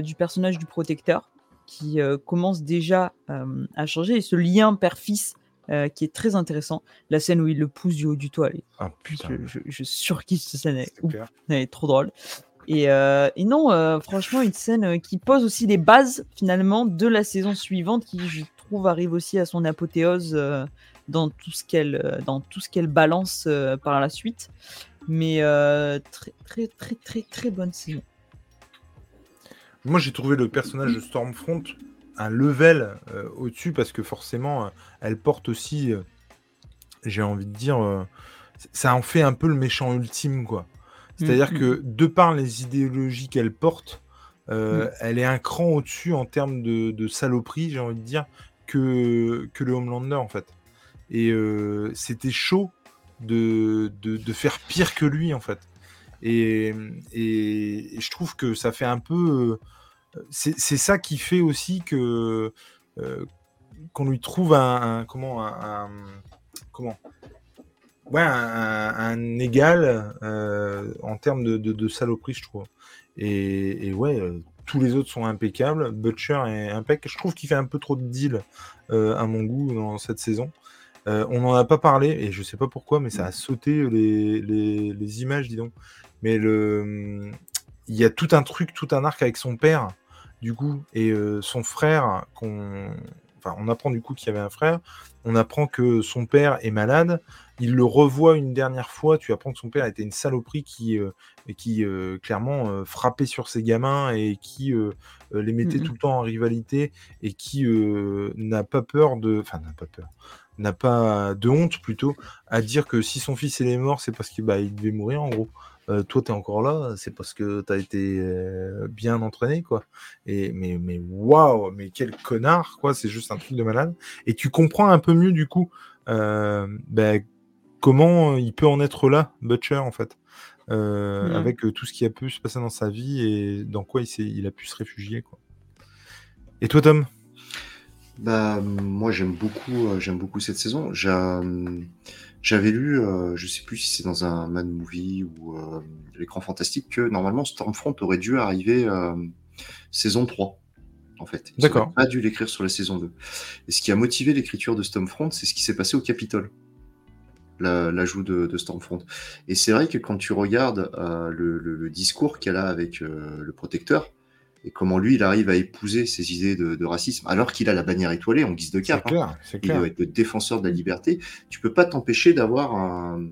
du personnage du protecteur qui commence déjà à changer et ce lien père-fils euh, qui est très intéressant. La scène où il le pousse du haut du toit, ah, putain. Je, je, surkiffe cette scène, elle est, trop drôle. Et, euh, et non, euh, franchement, une scène qui pose aussi les bases finalement de la saison suivante, qui je trouve arrive aussi à son apothéose dans tout ce qu'elle dans tout ce qu'elle balance par la suite. Mais très très très très très bonne saison. Moi, j'ai trouvé le personnage de Stormfront un level euh, au-dessus parce que forcément, euh, elle porte aussi, euh, j'ai envie de dire, ça en fait un peu le méchant ultime, quoi. C'est-à-dire mm, que mm. de par les idéologies qu'elle porte, mm. elle est un cran au-dessus en termes de, saloperie, j'ai envie de dire, que, que le Homelander, en fait. Et c'était chaud de, de, faire pire que lui, en fait. Et, et, je trouve que ça fait un peu c'est ça qui fait aussi que euh, qu'on lui trouve un, comment un, comment? Ouais un, égal euh, en termes de, saloperie je trouve. Et, ouais euh, tous les autres sont impeccables. Butcher est impeccable je trouve qu'il fait un peu trop de deal à mon goût dans cette saison. On n'en a pas parlé et je sais pas pourquoi mais ça a sauté les, les, les images dis donc. Mais le il y a tout un truc tout un arc avec son père du coup, et euh, son frère, qu'on... Enfin, on apprend du coup qu'il y avait un frère, on apprend que son père est malade, il le revoit une dernière fois, tu apprends que son père était une saloperie qui, euh, qui euh, clairement frappait sur ses gamins et qui les mettait mmh tout le temps en rivalité et qui n'a pas peur de... Enfin, n'a pas peur n'a pas de honte plutôt à dire que si son fils est mort, c'est parce qu'il bah, il devait mourir en gros. Euh, toi, tu es encore là, c'est parce que tu as été euh, bien entraîné, quoi. Et, mais, mais waouh, mais quel connard, quoi, c'est juste un truc de malade. Et tu comprends un peu mieux, du coup, euh, ben, comment il peut en être là, Butcher, en fait. Mmh. Avec tout ce qui a pu se passer dans sa vie et dans quoi il, il a pu se réfugier, quoi. Et toi, Tom? Bah, moi j'aime beaucoup, j'aime beaucoup cette saison. J'ai, j'avais lu, euh, je sais plus si c'est dans un Mad Movie ou euh, l'écran fantastique, que normalement Stormfront aurait dû arriver euh, saison 3, en fait. Ils D'accord. pas dû l'écrire sur la saison 2. Et ce qui a motivé l'écriture de Stormfront, c'est ce qui s'est passé au Capitole, l'ajout de, de Stormfront. Et c'est vrai que quand tu regardes le, le, discours qu'elle a avec le protecteur, et comment lui, il arrive à épouser ces idées de, racisme, alors qu'il a la bannière étoilée en guise de cap. Hein. Il doit être le défenseur de la liberté. Tu peux pas t'empêcher d'avoir un,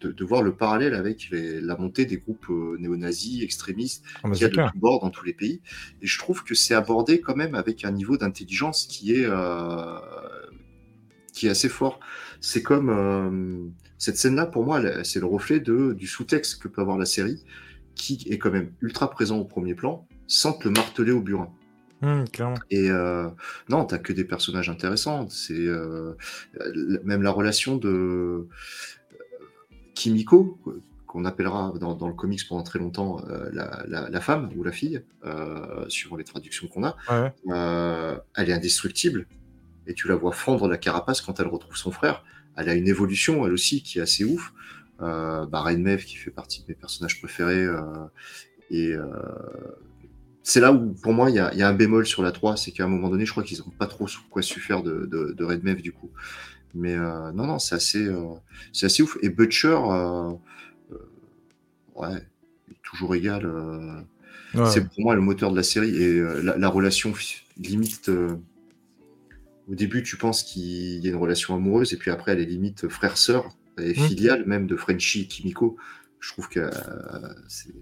de, voir le parallèle avec la montée des groupes euh, néo-nazis, extrémistes, ah, qui a de tous bords dans tous les pays. Et je trouve que c'est abordé quand même avec un niveau d'intelligence qui est euh, qui est assez fort. C'est comme euh, cette scène-là, pour moi, c'est le reflet de, du sous-texte que peut avoir la série, qui est quand même ultra présent au premier plan sans te le marteler au burin. Mmh, et euh, non, t'as que des personnages intéressants. C'est euh, même la relation de euh, Kimiko, qu'on appellera dans, le comics pendant très longtemps euh, la, femme ou la fille, suivant les traductions qu'on a. elle est indestructible. Et tu la vois fendre la carapace quand elle retrouve son frère. Elle a une évolution, elle aussi, qui est assez ouf. Euh, bah, qui fait partie de mes personnages préférés, et c'est là où, pour moi, il y, a, un bémol sur la 3, c'est qu'à un moment donné, je crois qu'ils n'ont pas trop quoi su faire de, de, Red Mev, du coup. Mais euh, non, non, c'est assez, euh, c'est assez ouf. Et Butcher, euh, ouais, toujours égal. C'est pour moi le moteur de la série. Et la, relation limite. au début, tu penses qu'il y a une relation amoureuse, et puis après, elle est limite frère-sœur, et mmh. filiale même de Frenchy et Kimiko. Je trouve que c'est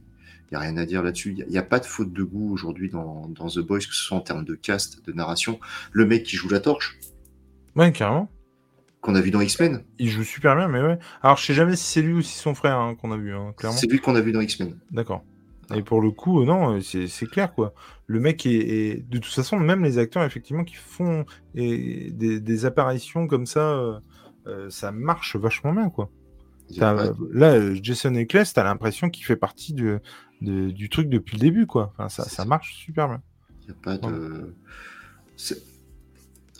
n'y a rien à dire là-dessus. Il n'y a, pas de faute de goût aujourd'hui dans, The Boys, que ce soit en termes de cast, de narration. Le mec qui joue la torche. Ouais, carrément. Qu'on a vu dans X-Men. Il joue super bien, mais ouais. Alors, je sais jamais si c'est lui ou si son frère hein, qu'on a vu, hein, clairement. C'est lui qu'on a vu dans X-Men. D'accord. Et pour le coup, euh, non, c'est clair, quoi. Le mec est, De toute façon, même les acteurs, effectivement, qui font des, apparitions comme ça, euh, euh, ça marche vachement bien, quoi. Là, Jason Eccles, t'as l'impression qu'il fait partie du, du truc depuis le début, quoi. Enfin, ça, ça marche super bien. Y a pas de.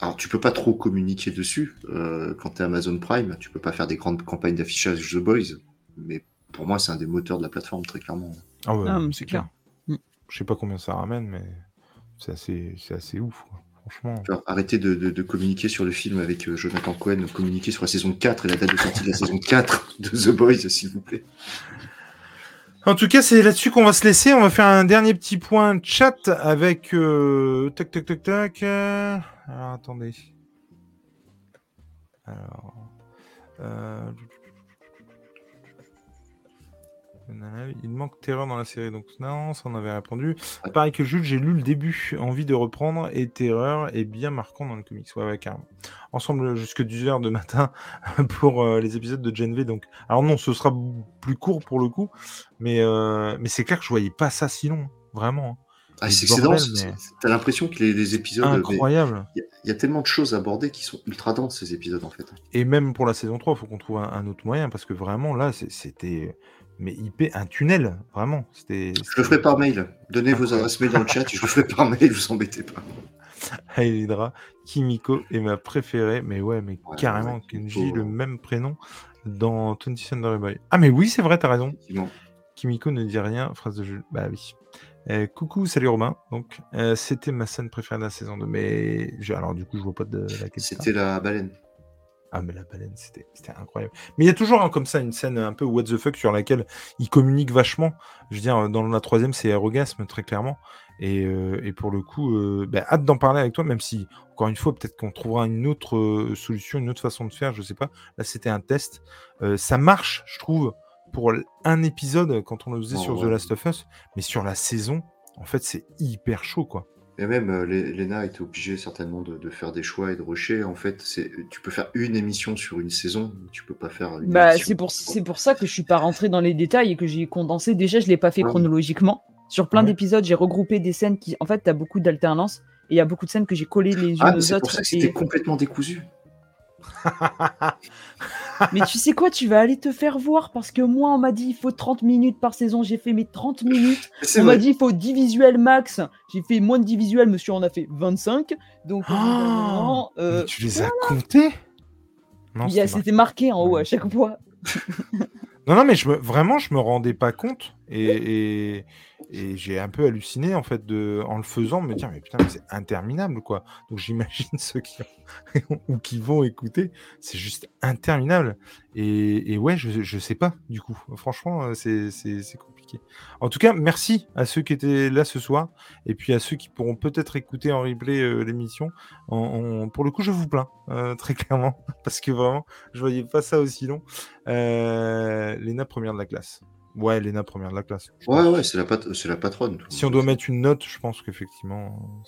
Alors, tu peux pas trop communiquer dessus. Euh, quand tu es Amazon Prime, tu peux pas faire des grandes campagnes d'affichage The Boys. Mais pour moi, c'est un des moteurs de la plateforme, très clairement. Ah ouais, ah, c'est clair. Mm. Je sais pas combien ça ramène, mais c'est assez, assez ouf. Franchement. arrêtez de, communiquer sur le film avec euh, Jonathan Cohen, communiquer sur la saison 4 et la date de sortie de la saison 4 de The Boys, s'il vous plaît. En tout cas, c'est là-dessus qu'on va se laisser. On va faire un dernier petit point chat avec. Euh, tac, tac, tac, tac. Alors, attendez. Alors. Euh, il manque terreur dans la série, donc non, ça on avait répondu. Pareil que Jules, j'ai lu le début, envie de reprendre, et terreur est bien marquant dans le comics. Ouais, ouais, carrément. Ensemble jusque 10h de matin pour euh, les épisodes de Gen V. Donc, alors non, ce sera plus court pour le coup, mais, euh, mais c'est clair que je voyais pas ça si long, vraiment. Hein. Ah, c'est dense. T'as l'impression que les, épisodes. Incroyable. Il y, a tellement de choses à aborder qui sont ultra denses, ces épisodes, en fait. Et même pour la saison 3, il faut qu'on trouve un, autre moyen, parce que vraiment, là, c'était mais IP, un tunnel, vraiment. Je le ferai par mail. Donnez vos adresses mail dans le chat, je le ferai par mail, vous embêtez pas. Hydra, Kimiko est ma préférée, mais ouais, mais carrément, Kenji, le même prénom dans 20 Century Boy. Ah, mais oui, c'est vrai, t'as raison. Kimiko ne dit rien, phrase de Jules. Bah oui. Euh, coucou, salut Romain. Donc, euh, c'était ma scène préférée de la saison 2. Mais alors, du coup, je vois pas de la question. C'était la baleine. Ah, mais la baleine, c'était incroyable. Mais il y a toujours comme ça une scène un peu what the fuck sur laquelle il communique vachement. Je veux dire, dans la troisième, c'est Aerogasme, très clairement. Et, euh, pour le coup, euh, bah, hâte d'en parler avec toi, même si, encore une fois, peut-être qu'on trouvera une autre euh, solution, une autre façon de faire, je sais pas. Là, c'était un test. ça marche, je trouve, pour un épisode quand on le faisait sur The Last of Us, mais sur la saison, en fait, c'est hyper chaud, quoi. Et même, euh, Lena était obligée certainement de, faire des choix et de rusher. En fait, c'est, tu peux faire une émission sur une saison, tu peux pas faire une bah, c'est pour, c'est pour ça que je suis pas rentré dans les détails et que j'ai condensé. Déjà, je l'ai pas fait chronologiquement. Sur plein d'épisodes, j'ai regroupé des scènes qui, en fait, tu as beaucoup d'alternance et il y a beaucoup de scènes que j'ai collées les unes ah, aux autres. C'est pour ça que c'était complètement décousu. Mais tu sais quoi, tu vas aller te faire voir parce que moi, on m'a dit il faut 30 minutes par saison. J'ai fait mes 30 minutes. On m'a dit il faut 10 visuels max. J'ai fait moins de 10 visuels, monsieur en a fait 25. Donc, oh, tu les as comptés? C'était marqué en haut à chaque fois. non, non, mais je me... vraiment, je me rendais pas compte. et, et j'ai un peu halluciné en fait de, en le faisant, me dire mais putain mais c'est interminable quoi. Donc j'imagine ceux qui ou qui vont écouter, c'est juste interminable. Et, ouais, je, je sais pas du coup. Franchement, euh, c'est compliqué. En tout cas, merci à ceux qui étaient là ce soir et puis à ceux qui pourront peut-être écouter en replay euh, l'émission. pour le coup, je vous plains euh, très clairement parce que vraiment, je voyais pas ça aussi long. Léna première de la classe. Ouais, Léna, première de la classe. Ouais, ouais, c'est la, la patronne. Si on doit mettre une note, je pense qu'effectivement.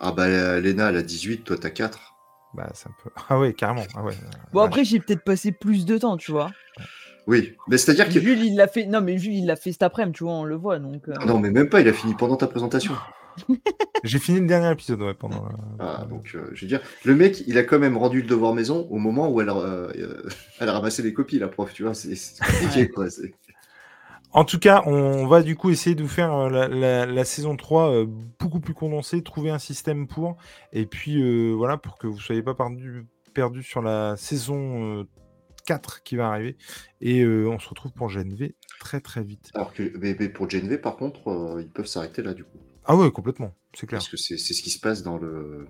Ah bah, Léna, elle a 18, toi, t'as 4. Bah, c'est un peu. Ah ouais, carrément. Ah ouais. Bon, après, j'ai peut-être passé plus de temps, tu vois. Oui, mais c'est-à-dire que. Jules, il l'a fait. Non, mais Jules, il l'a fait cet après-midi, tu vois, on le voit. Donc, euh. Non, mais même pas, il a fini pendant ta présentation. j'ai fini le dernier épisode, ouais, pendant. Ah, donc, euh, je veux dire, le mec, il a quand même rendu le devoir maison au moment où elle a, euh, elle a ramassé les copies, la prof, tu vois, c'est compliqué, quoi. En tout cas, on va du coup essayer de vous faire euh, la, saison 3 euh, beaucoup plus condensée, trouver un système pour, et puis euh, voilà, pour que vous ne soyez pas perdu, perdu sur la saison 4 qui va arriver. Et on se retrouve pour GNV très très vite. Alors que mais, pour GNV, par contre, ils peuvent s'arrêter là du coup. Ah ouais, complètement, c'est clair. Parce que c'est ce qui se passe dans le.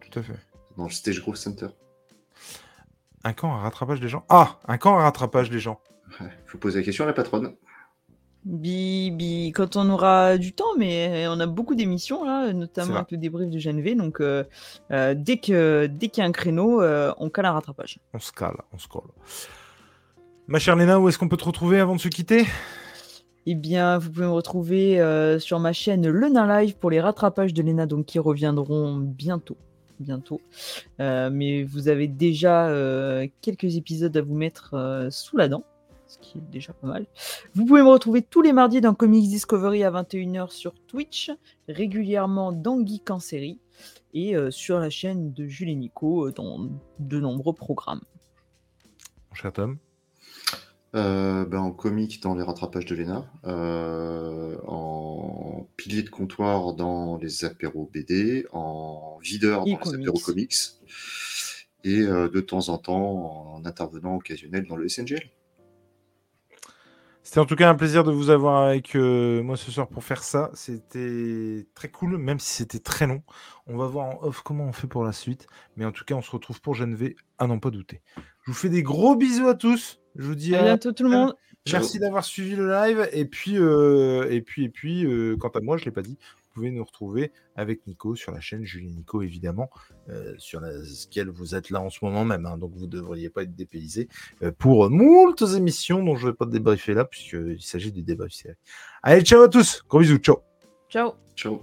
Tout à fait. Dans le Stage Growth Center. Un camp à rattrapage des gens. Ah, un camp à rattrapage des gens. Il faut poser la question à la patronne. Bibi, quand on aura du temps, mais on a beaucoup d'émissions là, notamment avec le débrief de GNV. Donc euh, euh, dès que dès qu'il y a un créneau, euh, on cale un rattrapage. On se cale, on se colle. Ma chère Léna, où est-ce qu'on peut te retrouver avant de se quitter? Eh bien, vous pouvez me retrouver sur ma chaîne Le Live pour les rattrapages de Léna, donc qui reviendront bientôt. Bientôt. mais vous avez déjà quelques épisodes à vous mettre sous la dent ce qui est déjà pas mal. Vous pouvez me retrouver tous les mardis dans Comics Discovery à 21h sur Twitch, régulièrement dans Geek en série, et euh, sur la chaîne de Jules et Nico euh, dans de nombreux programmes. Mon cher Tom? Euh, ben, en comics dans les rattrapages de Léna, en pilier de comptoir dans les apéros BD, en videur dans les apéros comics, et de temps en temps en intervenant occasionnel dans le SNGL. C'était en tout cas un plaisir de vous avoir avec euh, moi ce soir pour faire ça. C'était très cool, même si c'était très long. On va voir en off comment on fait pour la suite. Mais en tout cas, on se retrouve pour Genève, à n'en pas douter. Je vous fais des gros bisous à tous. Je vous dis à, bientôt tout le monde. Merci d'avoir suivi le live. Et puis, euh, et puis, et puis, euh, quant à moi, je ne l'ai pas dit, pouvez nous retrouver avec Nico sur la chaîne Julie Nico, évidemment, euh, sur laquelle vous êtes là en ce moment même. Hein, donc vous ne devriez pas être dépaysé euh, pour moult émissions dont je ne vais pas débriefer là, puisqu'il s'agit du débrief Allez, ciao à tous. Gros bisous. Ciao. Ciao. Ciao.